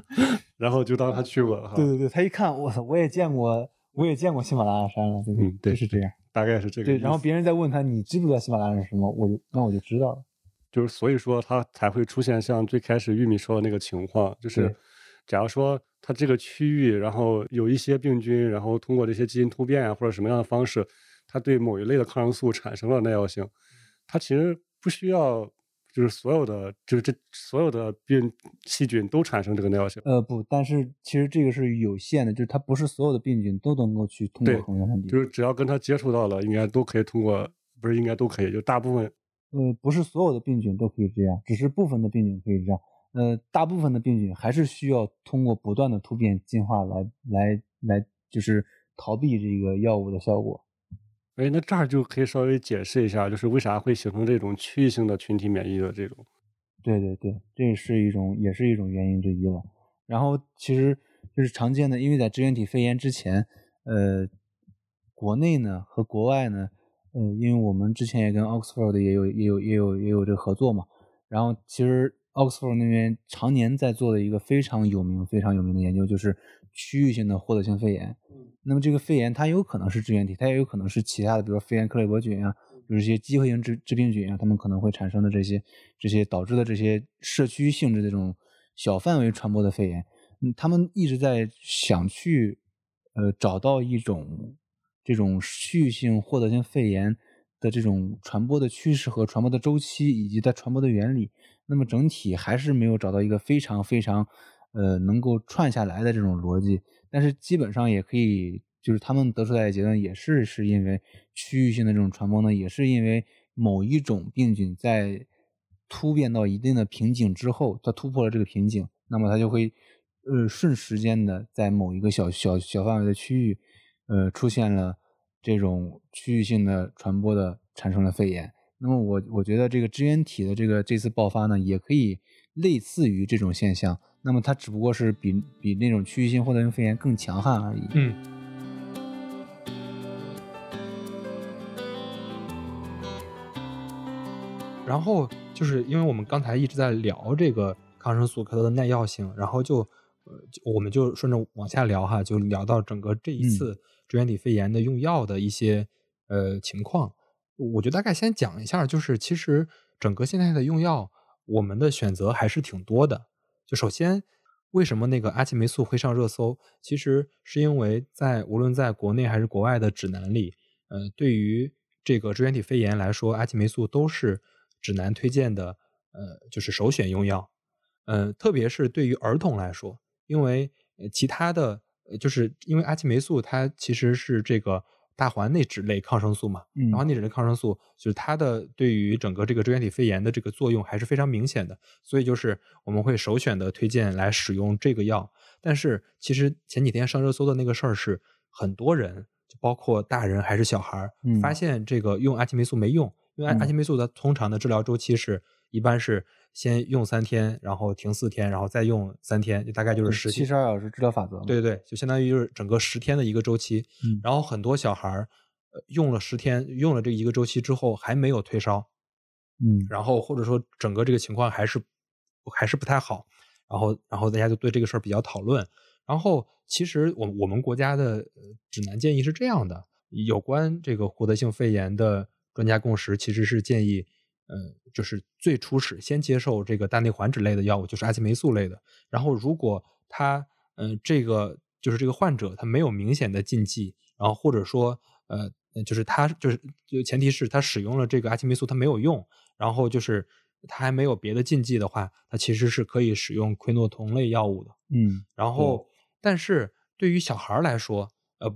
然后就当他去过了哈，对对对，他一看，我操，我也见过，我也见过喜马拉雅山了，嗯对就是这样。大概是这个对，然后别人再问他，你知不知道喜马拉雅山是什么？我就那我就知道了。就是所以说他才会出现像最开始玉米说的那个情况，就是假如说它这个区域，然后有一些病菌，然后通过这些基因突变啊或者什么样的方式，它对某一类的抗生素产生了耐药性，它其实不需要就是所有的就是这所有的病细菌都产生这个耐药性。呃，不，但是其实这个是有限的，就是它不是所有的病菌都能够去通过对横向传递。就是只要跟它接触到了，应该都可以通过，不是应该都可以，就大部分呃，不是所有的病菌都可以这样，只是部分的病菌可以这样。呃，大部分的病菌还是需要通过不断的突变进化来来来，就是逃避这个药物的效果。哎，那这儿就可以稍微解释一下，就是为啥会形成这种区域性的群体免疫的这种。对对对，这是一种，也是一种原因之一了。然后其实就是常见的，因为在支原体肺炎之前，呃，国内呢和国外呢，呃，因为我们之前也跟 Oxford 也有也有也有也有这个合作嘛。然后其实 Oxford 那边常年在做的一个非常有名、非常有名的研究，就是区域性的获得性肺炎。那么这个肺炎它有可能是支原体，它也有可能是其他的，比如说肺炎克雷伯菌啊，就是一些机会性致致病菌啊，它们可能会产生的这些这些导致的这些社区性质的这种小范围传播的肺炎。嗯，他们一直在想去呃找到一种这种区域性获得性肺炎的这种传播的趋势和传播的周期以及它传播的原理。那么整体还是没有找到一个非常非常呃能够串下来的这种逻辑，但是基本上也可以，就是他们得出来的结论也是是因为区域性的这种传播呢，也是因为某一种病菌在突变到一定的瓶颈之后，它突破了这个瓶颈，那么它就会呃瞬时间的在某一个小小小范围的区域，呃出现了这种区域性的传播的产生了肺炎。那么我我觉得这个支原体的这个这次爆发呢，也可以类似于这种现象。那么它只不过是比比那种区域性获得性肺炎更强悍而已。嗯。然后就是因为我们刚才一直在聊这个抗生素它的耐药性，然后就呃就我们就顺着往下聊哈，就聊到整个这一次支原体肺炎的用药的一些呃情况。我就大概先讲一下，就是其实整个现在的用药，我们的选择还是挺多的。就首先，为什么那个阿奇霉素会上热搜？其实是因为在无论在国内还是国外的指南里，呃，对于这个支原体肺炎来说，阿奇霉素都是指南推荐的，呃，就是首选用药。呃，特别是对于儿童来说，因为其他的，呃就是因为阿奇霉素它其实是这个。大环内酯类抗生素嘛，嗯大环内酯类抗生素就是它的对于整个这个支原体肺炎的这个作用还是非常明显的，所以就是我们会首选的推荐来使用这个药。但是其实前几天上热搜的那个事儿是，很多人就包括大人还是小孩儿，嗯。发现这个用阿奇霉素没用，因为阿奇霉素它通常的治疗周期是一般是先用三天，然后停四天，然后再用三天，就大概就是十七十二小时治疗法则。对对对，就相当于就是整个十天的一个周期。嗯然后很多小孩儿呃用了十天，用了这一个周期之后还没有退烧，嗯然后或者说整个这个情况还是还是不太好，然后然后大家就对这个事儿比较讨论。然后其实我我们国家的呃指南建议是这样的：有关这个获得性肺炎的专家共识其实是建议，呃，就是最初始先接受这个大内环酯类的药物，就是阿奇霉素类的。然后如果他呃这个就是这个患者他没有明显的禁忌，然后或者说呃就是他就是就前提是他使用了这个阿奇霉素他没有用，然后就是他还没有别的禁忌的话，他其实是可以使用喹诺酮类药物的。嗯然后，但是对于小孩来说，呃，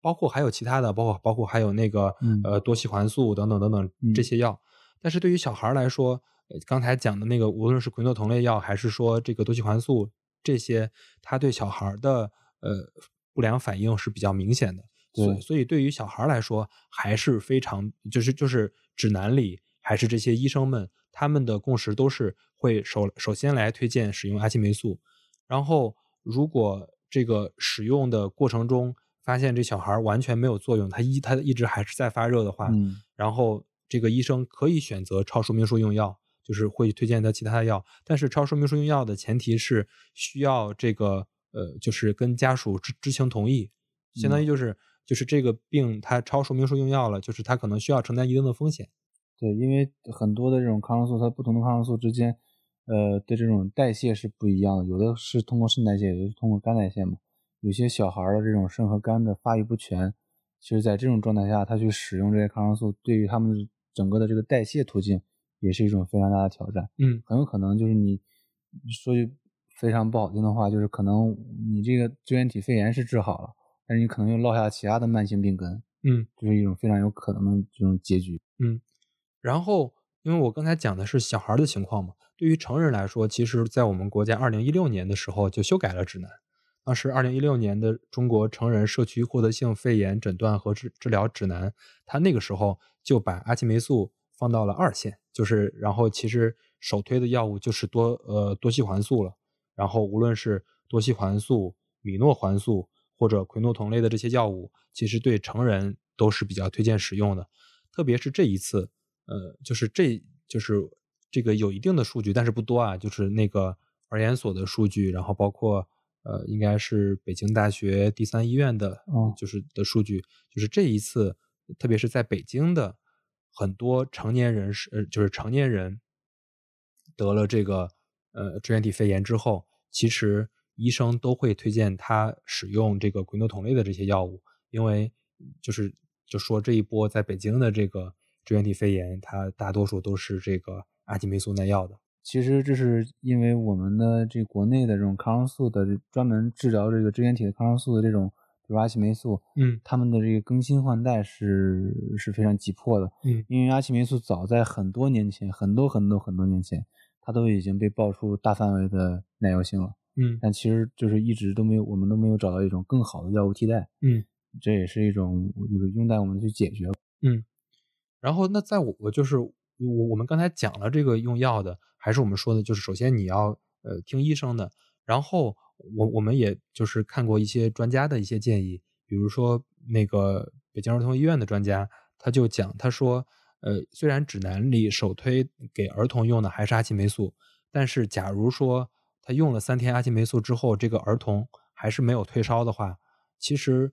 包括还有其他的，包括包括还有那个嗯呃多西环素等等等等嗯这些药，但是对于小孩儿来说，呃刚才讲的那个，无论是喹诺酮类药，还是说这个多西环素这些，它对小孩儿的呃不良反应是比较明显的。所所以对于小孩儿来说，还是非常就是就是指南里还是这些医生们他们的共识都是会首首先来推荐使用阿奇霉素，然后如果这个使用的过程中发现这小孩儿完全没有作用，他一他一直还是在发热的话，嗯。然后这个医生可以选择超说明书用药，就是会推荐他其他的药，但是超说明书用药的前提是需要这个呃，就是跟家属知知情同意，相当于就是、就是这个病他超说明书用药了，就是他可能需要承担一定的风险。对，因为很多的这种抗生素，它不同的抗生素之间，呃的这种代谢是不一样的，有的是通过肾代谢，有的是通过肝代谢嘛。有些小孩的这种肾和肝的发育不全，其实在这种状态下，他去使用这些抗生素，对于他们的整个的这个代谢途径也是一种非常大的挑战。嗯很有可能就是你说句非常不好听的话，就是可能你这个支原体肺炎是治好了，但是你可能又落下其他的慢性病根，嗯这是一种非常有可能的这种结局。嗯。然后，因为我刚才讲的是小孩儿的情况嘛，对于成人来说，其实在我们国家二零一六年的时候就修改了指南。当时二零一六年的中国成人社区获得性肺炎诊断和治治疗指南，它那个时候就把阿奇霉素放到了二线，就是然后其实首推的药物就是多呃多西环素了，然后无论是多西环素、米诺环素或者喹诺酮类的这些药物，其实对成人都是比较推荐使用的，特别是这一次，呃，就是这就是这个有一定的数据，但是不多啊，就是那个儿研所的数据，然后包括呃，应该是北京大学第三医院的，哦就是的数据，就是这一次，特别是在北京的很多成年人是，呃，就是成年人得了这个呃支原体肺炎之后，其实医生都会推荐他使用这个喹诺酮类的这些药物，因为就是就说这一波在北京的这个支原体肺炎，它大多数都是这个阿奇霉素耐药的。其实这是因为我们的这国内的这种抗生素的专门治疗这个支原体的抗生素的这种，比如阿奇霉素，嗯他们的这个更新换代是是非常急迫的。嗯因为阿奇霉素早在很多年前，很多很多很多年前，它都已经被爆出大范围的耐药性了，嗯但其实就是一直都没有，我们都没有找到一种更好的药物替代。嗯这也是一种就是用在我们去解决。嗯。然后那在我我就是我我们刚才讲了这个用药的，还是我们说的，就是首先你要呃听医生的，然后我我们也就是看过一些专家的一些建议，比如说那个北京儿童医院的专家，他就讲他说，呃，虽然指南里首推给儿童用的还是阿奇霉素，但是假如说他用了三天阿奇霉素之后，这个儿童还是没有退烧的话，其实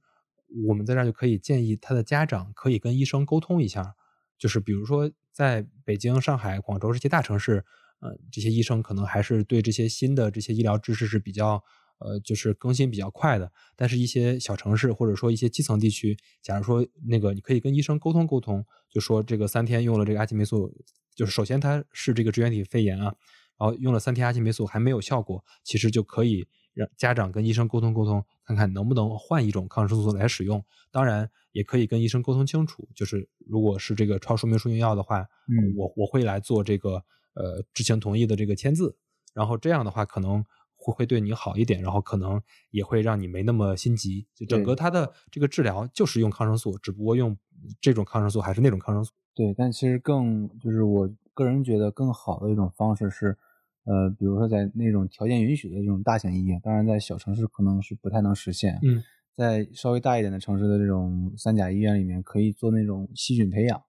我们在这儿就可以建议他的家长可以跟医生沟通一下，就是比如说在北京、上海、广州这些大城市，呃，这些医生可能还是对这些新的这些医疗知识是比较呃，就是更新比较快的。但是，一些小城市或者说一些基层地区，假如说那个你可以跟医生沟通沟通，就说这个三天用了这个阿奇霉素，就是首先它是这个支原体肺炎啊，然后用了三天阿奇霉素还没有效果，其实就可以让家长跟医生沟通沟通，看看能不能换一种抗生素来使用。当然，也可以跟医生沟通清楚，就是如果是这个超说明书用药的话，嗯我我会来做这个呃知情同意的这个签字，然后这样的话可能会会对你好一点，然后可能也会让你没那么心急。就整个它的这个治疗就是用抗生素，只不过用这种抗生素还是那种抗生素。对，但其实更就是我个人觉得更好的一种方式是，呃，比如说在那种条件允许的这种大型医院，当然在小城市可能是不太能实现。嗯，在稍微大一点的城市的这种三甲医院里面，可以做那种细菌培养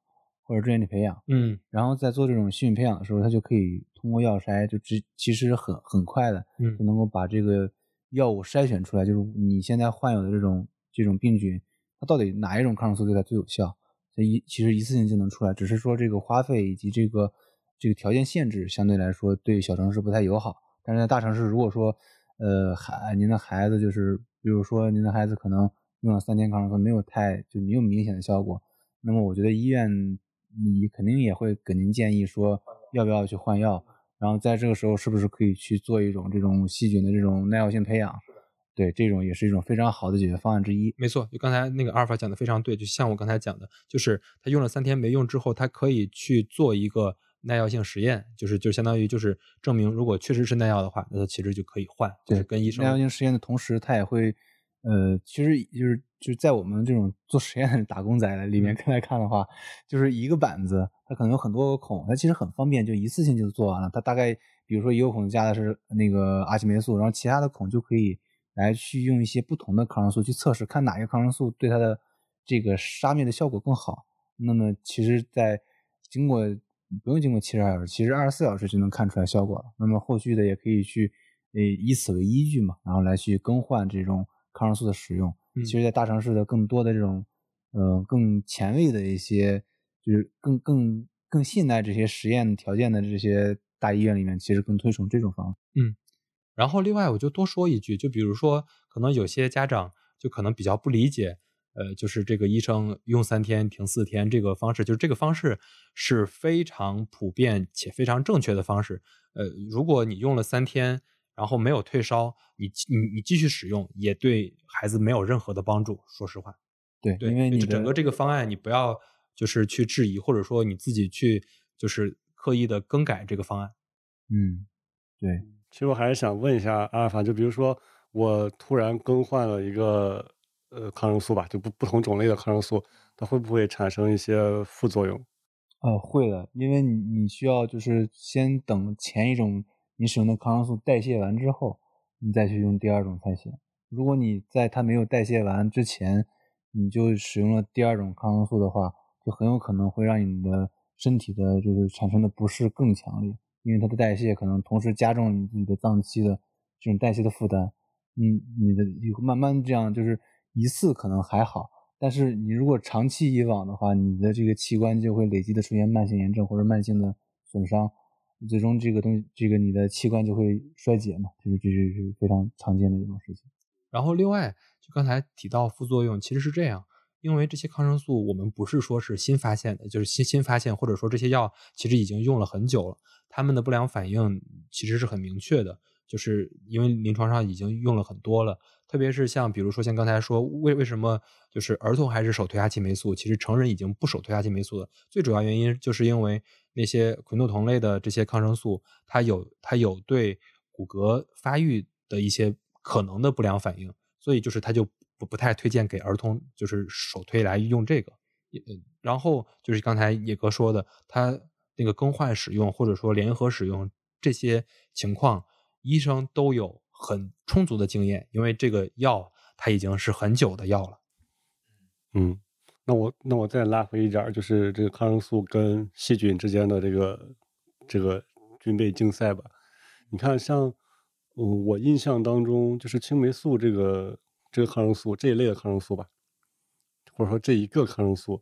或者支原体培养。嗯然后在做这种细菌培养的时候，它就可以通过药筛就直其实很很快的嗯就能够把这个药物筛选出来，就是你现在患有的这种这种病菌，它到底哪一种抗生素对它最有效？这一其实一次性就能出来，只是说这个花费以及这个这个条件限制相对来说对小城市不太友好。但是在大城市，如果说呃孩您的孩子就是比如说您的孩子可能用了三天抗生素没有太就没有明显的效果，那么我觉得医院你肯定也会给您建议说要不要去换药，然后在这个时候是不是可以去做一种这种细菌的这种耐药性培养，对，这种也是一种非常好的解决方案之一。没错，就刚才那个阿尔法讲的非常对，就像我刚才讲的，就是他用了三天没用之后，他可以去做一个耐药性实验，就是就相当于就是证明，如果确实是耐药的话，那它其实就可以换，就是跟医生耐药性实验的同时，它也会，呃，其实就是就是在我们这种做实验的打工仔里面来看的话，就是一个板子，它可能有很多个孔，它其实很方便，就一次性就做完了。它大概比如说一个孔加的是那个阿奇霉素，然后其他的孔就可以。来去用一些不同的抗生素去测试，看哪个抗生素对它的这个杀灭的效果更好。那么其实，在经过不用经过七十二小时，其实二十四小时就能看出来效果了。那么后续的也可以去呃以此为依据嘛，然后来去更换这种抗生素的使用。其实，在大城市的更多的这种呃更前卫的一些，就是更更更信赖这些实验条件的这些大医院里面，其实更推崇这种方法。嗯。然后另外我就多说一句，就比如说，可能有些家长就可能比较不理解，呃，就是这个医生用三天停四天这个方式，就是这个方式是非常普遍且非常正确的方式。呃，如果你用了三天，然后没有退烧，你你你继续使用，也对孩子没有任何的帮助。说实话，对，对因为你整个这个方案，你不要就是去质疑，或者说你自己去就是刻意的更改这个方案。嗯，对。其实我还是想问一下阿尔法，就比如说我突然更换了一个呃抗生素吧，就不不同种类的抗生素，它会不会产生一些副作用？呃，会的，因为你你需要就是先等前一种你使用的抗生素代谢完之后，你再去用第二种才行。如果你在它没有代谢完之前，你就使用了第二种抗生素的话，就很有可能会让你的身体的就是产生的不适更强烈。因为它的代谢可能同时加重你自己的脏器的这种代谢的负担，嗯，你的慢慢这样就是一次可能还好，但是你如果长期以往的话，你的这个器官就会累积的出现慢性炎症或者慢性的损伤，最终这个东西，这个你的器官就会衰竭嘛，就是这是非常常见的一种事情。然后另外，就刚才提到副作用，其实是这样。因为这些抗生素，我们不是说是新发现的，就是新新发现，或者说这些药其实已经用了很久了，他们的不良反应其实是很明确的，就是因为临床上已经用了很多了。特别是像比如说像刚才说，为为什么就是儿童还是手推阿奇霉素，其实成人已经不手推阿奇霉素了。最主要原因就是因为那些喹诺酮类的这些抗生素，它有它有对骨骼发育的一些可能的不良反应，所以就是它就。不不太推荐给儿童，就是首推来用这个。然后就是刚才野哥说的，他那个更换使用或者说联合使用这些情况，医生都有很充足的经验，因为这个药它已经是很久的药了。嗯，那我那我再拉回一点，就是这个抗生素跟细菌之间的这个这个军备竞赛吧。你看，像嗯，我印象当中就是青霉素这个。这个抗生素这一类的抗生素吧，或者说这一个抗生素，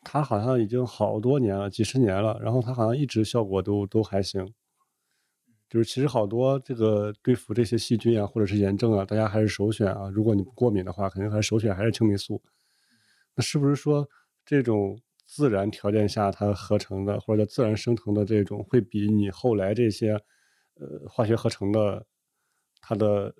它好像已经好多年了，几十年了，然后它好像一直效果都都还行。就是其实好多这个对付这些细菌啊，或者是炎症啊，大家还是首选啊。如果你不过敏的话，肯定还是首选还是青霉素。那是不是说这种自然条件下它合成的或者自然生成的这种，会比你后来这些呃化学合成的它的？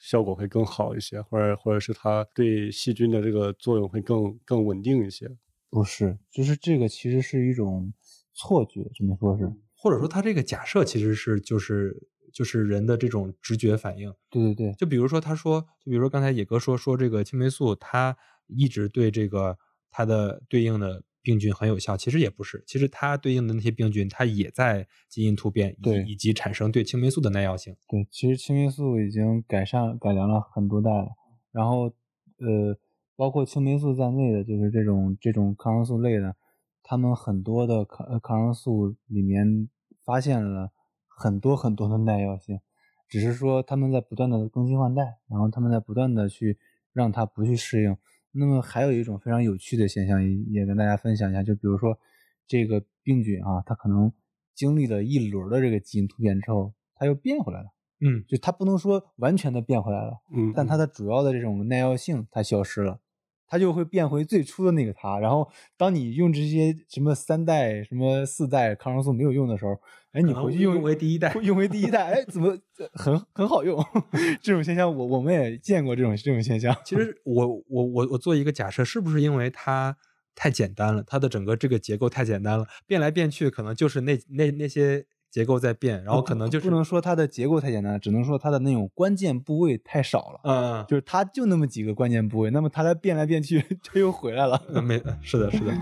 效果会更好一些，或者或者是它对细菌的这个作用会更更稳定一些。不是，就是这个其实是一种错觉，只能说是，或者说他这个假设其实是就是就是人的这种直觉反应。对对对，就比如说他说，就比如说刚才野哥说说这个青霉素，它一直对这个它的对应的。病菌很有效，其实也不是。其实它对应的那些病菌，它也在基因突变，对，以及产生对青霉素的耐药性。对，其实青霉素已经改善改良了很多代了。然后，呃，包括青霉素在内的，就是这种这种抗生素类的，他们很多的抗抗生素里面发现了很多很多的耐药性，只是说他们在不断的更新换代，然后他们在不断的去让它不去适应。那么还有一种非常有趣的现象，也也跟大家分享一下，就比如说这个病菌啊，它可能经历了一轮的这个基因突变之后，它又变回来了。嗯，就它不能说完全的变回来了，嗯，但它的主要的这种耐药性它消失了，它就会变回最初的那个它。然后当你用这些什么三代、什么四代抗生素没有用的时候，哎，你回去用回第一代，用回第一代，哎，怎么很很好用？这种现象我我们也见过这种这种现象。其实 我我我我做一个假设，是不是因为它太简单了，它的整个这个结构太简单了，变来变去可能就是那那那些。结构在变，然后可能就是不能说它的结构太简单，只能说它的那种关键部位太少了。嗯，就是它就那么几个关键部位，那么它在变来变去，它又回来了。没，是的，是的。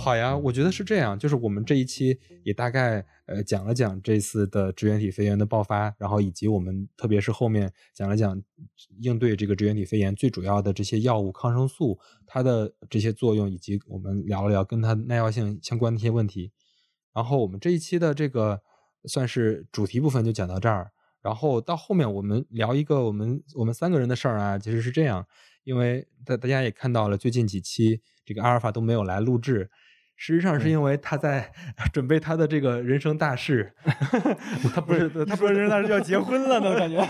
好呀，我觉得是这样，就是我们这一期也大概呃讲了讲这次的支原体肺炎的爆发，然后以及我们特别是后面讲了讲应对这个支原体肺炎最主要的这些药物抗生素它的这些作用，以及我们聊了聊跟它耐药性相关的一些问题。然后我们这一期的这个算是主题部分就讲到这儿，然后到后面我们聊一个我们我们三个人的事儿啊，其实是这样，因为大大家也看到了最近几期这个阿尔法都没有来录制。实际上是因为他在 准备他的这个人生大事，他不是他不是人生大事要结婚了呢，感觉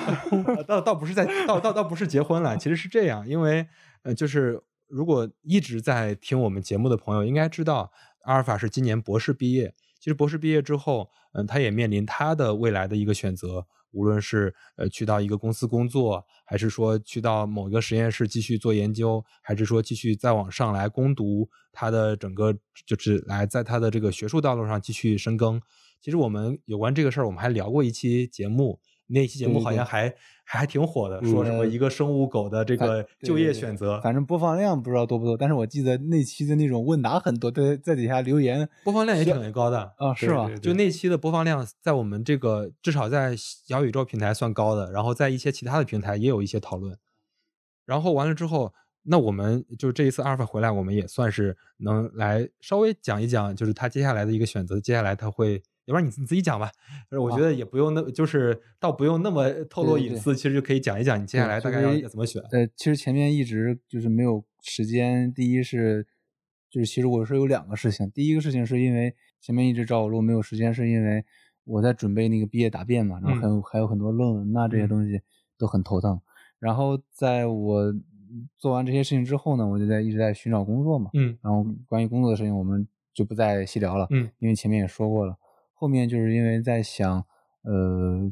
倒倒不是在倒倒倒不是结婚了，其实是这样，因为呃，就是如果一直在听我们节目的朋友应该知道，阿尔法是今年博士毕业，其实博士毕业之后，嗯，他也面临他的未来的一个选择。无论是呃去到一个公司工作，还是说去到某一个实验室继续做研究，还是说继续再往上来攻读他的整个，就是来在他的这个学术道路上继续深耕。其实我们有关这个事儿，我们还聊过一期节目。那期节目好像还还挺火的，说什么一个生物狗的这个就业选择，反正播放量不知道多不多，但是我记得那期的那种问答很多，在在底下留言，播放量也挺高的啊，是吗？就那期的播放量，在我们这个至少在小宇宙平台算高的，然后在一些其他的平台也有一些讨论。然后完了之后，那我们就这一次阿尔法回来，我们也算是能来稍微讲一讲，就是他接下来的一个选择，接下来他会。要不然你你自己讲吧，我觉得也不用那，就是倒不用那么透露隐私，其实就可以讲一讲你接下来大概要怎么选。呃，其实前面一直就是没有时间。第一是，就是其实我是有两个事情。第一个事情是因为前面一直找我录没有时间，是因为我在准备那个毕业答辩嘛，然后还有还有很多论文，呐这些东西都很头疼。然后在我做完这些事情之后呢，我就在一直在寻找工作嘛。嗯。然后关于工作的事情，我们就不再细聊了。嗯。因为前面也说过了。后面就是因为在想，呃，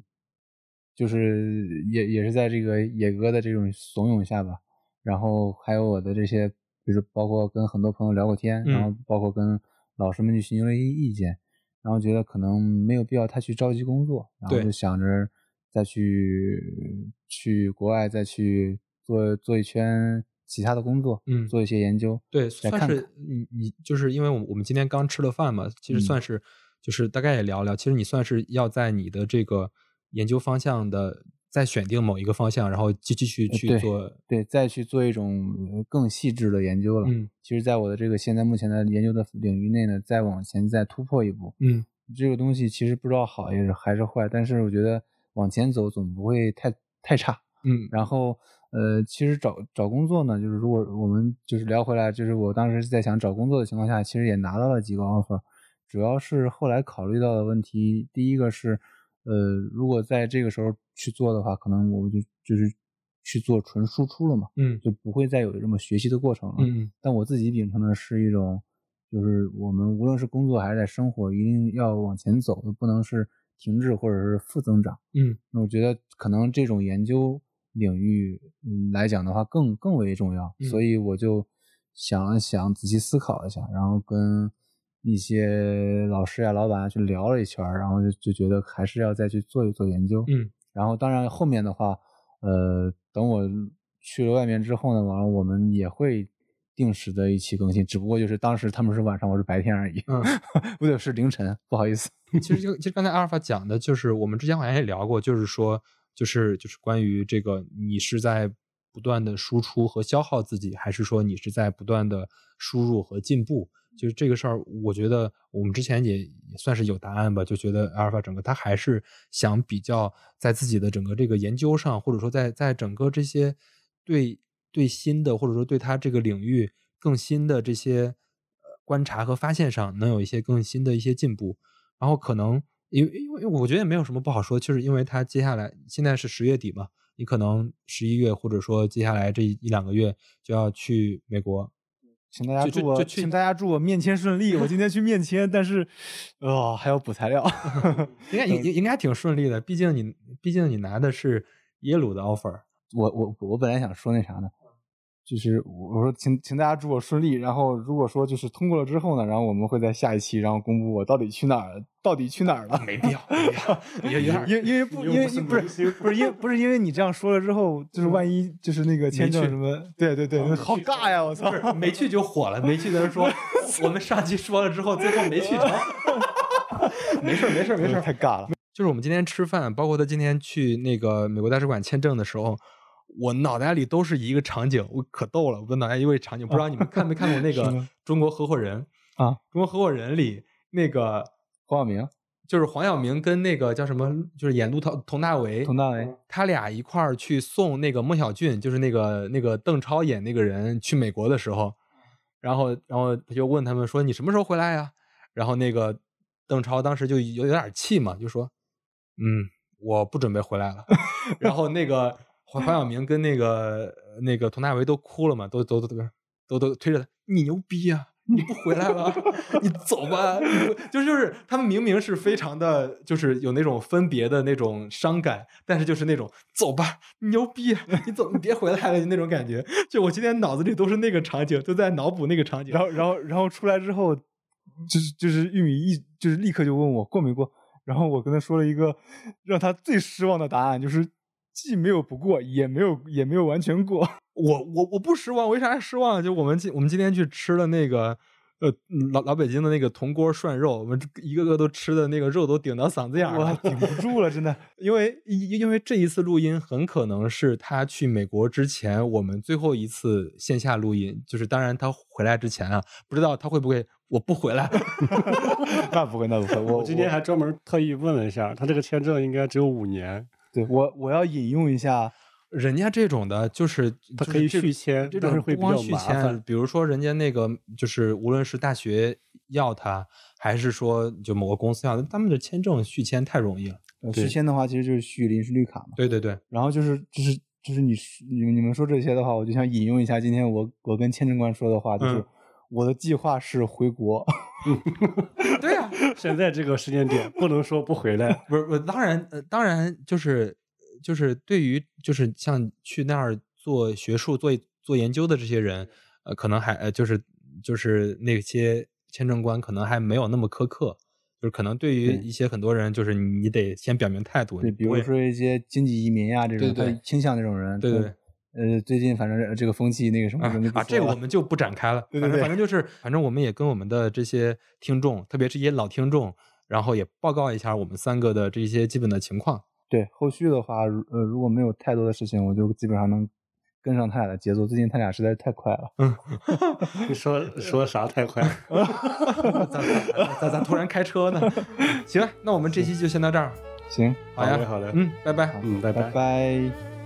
就是也也是在这个野哥的这种怂恿下吧，然后还有我的这些，就是包括跟很多朋友聊过天，然后包括跟老师们去寻求了一些意见，然后觉得可能没有必要太去着急工作，然后就想着再去去国外再去做做一圈其他的工作，嗯，做一些研究，对，算是你你就是因为我我们今天刚吃了饭嘛，其实算是。就是大概也聊聊，其实你算是要在你的这个研究方向的再选定某一个方向，然后继继续去做，对，再去做一种更细致的研究了。嗯，其实，在我的这个现在目前的研究的领域内呢，再往前再突破一步。嗯，这个东西其实不知道好也是还是坏，但是我觉得往前走总不会太太差。嗯，然后呃，其实找找工作呢，就是如果我们就是聊回来，就是我当时在想找工作的情况下，其实也拿到了几个 offer。主要是后来考虑到的问题，第一个是，呃，如果在这个时候去做的话，可能我们就就是去做纯输出了嘛，嗯，就不会再有这么学习的过程了，嗯。但我自己秉承的是一种，就是我们无论是工作还是在生活，一定要往前走，不能是停滞或者是负增长，嗯。那我觉得可能这种研究领域来讲的话，更更为重要，所以我就想了想，仔细思考一下，然后跟。一些老师呀、老板啊去聊了一圈，然后就就觉得还是要再去做一做研究。嗯，然后当然后面的话，呃，等我去了外面之后呢，完了我们也会定时的一起更新，只不过就是当时他们是晚上，我是白天而已。嗯，不对，是凌晨，不好意思。其实就其实刚才阿尔法讲的就是我们之前好像也聊过，就是说就是就是关于这个你是在不断的输出和消耗自己，还是说你是在不断的输入和进步？就是这个事儿，我觉得我们之前也算是有答案吧。就觉得阿尔法整个他还是想比较在自己的整个这个研究上，或者说在在整个这些对对新的，或者说对他这个领域更新的这些观察和发现上，能有一些更新的一些进步。然后可能因为因为我觉得也没有什么不好说，就是因为他接下来现在是十月底嘛，你可能十一月或者说接下来这一两个月就要去美国，请大家祝我，请大家祝我面签顺利。我今天去面签，但是，哦，还要补材料。应该应应应该挺顺利的，毕竟你毕竟你拿的是耶鲁的 offer，我我我本来想说那啥呢，就是我我说请请大家祝我顺利，然后如果说就是通过了之后呢，然后我们会在下一期然后公布我到底去哪儿，到底去哪儿了。没必要，没必要，有有点因因为不因为又不是不是因为不是因为你这样说了之后，就是万一就是那个签证去什么，对对对，好尬呀！我操没去就火了，没去的人说 我们上期说了之后，最后没去成，没事儿没事儿没事儿，太尬了。就是我们今天吃饭，包括他今天去那个美国大使馆签证的时候，我脑袋里都是一个场景，我可逗了。我脑袋一个场景，不知道你们看没看过那个 《中国合伙人》啊？《中国合伙人》里那个黄晓明、就是黄晓明跟那个叫什么，就是演陆涛佟大为，佟大为，他俩一块儿去送那个孟小俊，就是那个那个邓超演那个人去美国的时候，然后然后他就问他们说你什么时候回来呀？然后那个邓超当时就有有点气嘛，就说嗯我不准备回来了。然后那个黄黄晓明跟那个那个佟大为都哭了嘛，都都都都都都推着他，你牛逼啊、你不回来了，你走吧，就就是他们明明是非常的，就是有那种分别的那种伤感，但是就是那种走吧，你牛逼，你走，你别回来了那种感觉。就我今天脑子里都是那个场景，都在脑补那个场景。然后然后然后出来之后，就是就是玉米一就是立刻就问我过没过，然后我跟他说了一个让他最失望的答案，就是既没有不过，也没有也没有完全过。我我我不失望，为啥失望？就我们今我们今天去吃了那个呃老老北京的那个铜锅涮肉，我们一个个都吃的那个肉都顶到嗓子眼了。顶不住了，真的。因为因因为这一次录音很可能是他去美国之前我们最后一次线下录音，就是当然他回来之前啊，不知道他会不会我不回来，那不会，那不会。我我今天还专门特意问了一下，他这个签证应该只有五年，对我我要引用一下，人家这种的就是他可以续签这种是会比不光续签，比如说人家那个就是无论是大学要他，还是说就某个公司要他，他们的签证续签太容易了。续签的话其实就是续临时绿卡嘛。对对对，然后就是就是就是你你你们说这些的话，我就想引用一下今天我我跟签证官说的话，就是嗯我的计划是回国。对呀、现在这个时间点不能说不回来，不是，不是，当然，呃，当然就是就是对于就是像去那儿做学术、做做研究的这些人，呃，可能还呃就是就是那些签证官可能还没有那么苛刻，就是可能对于一些很多人，就是你得先表明态度，对，你比如说一些经济移民呀、这种，对对倾向这种人。他对对呃，最近反正这个风气那个什么啊这个我们就不展开了。对对反正对反正就是，反正我们也跟我们的这些听众，特别是一些老听众，然后也报告一下我们三个的这些基本的情况。对后续的话，呃，如果没有太多的事情，我就基本上能跟上他俩的节奏。最近他俩实在是太快了。你说说啥太快？咋咋咋咋突然开车呢？行，那我们这期就先到这儿。行，好呀，好嘞嗯，拜拜。嗯，拜拜拜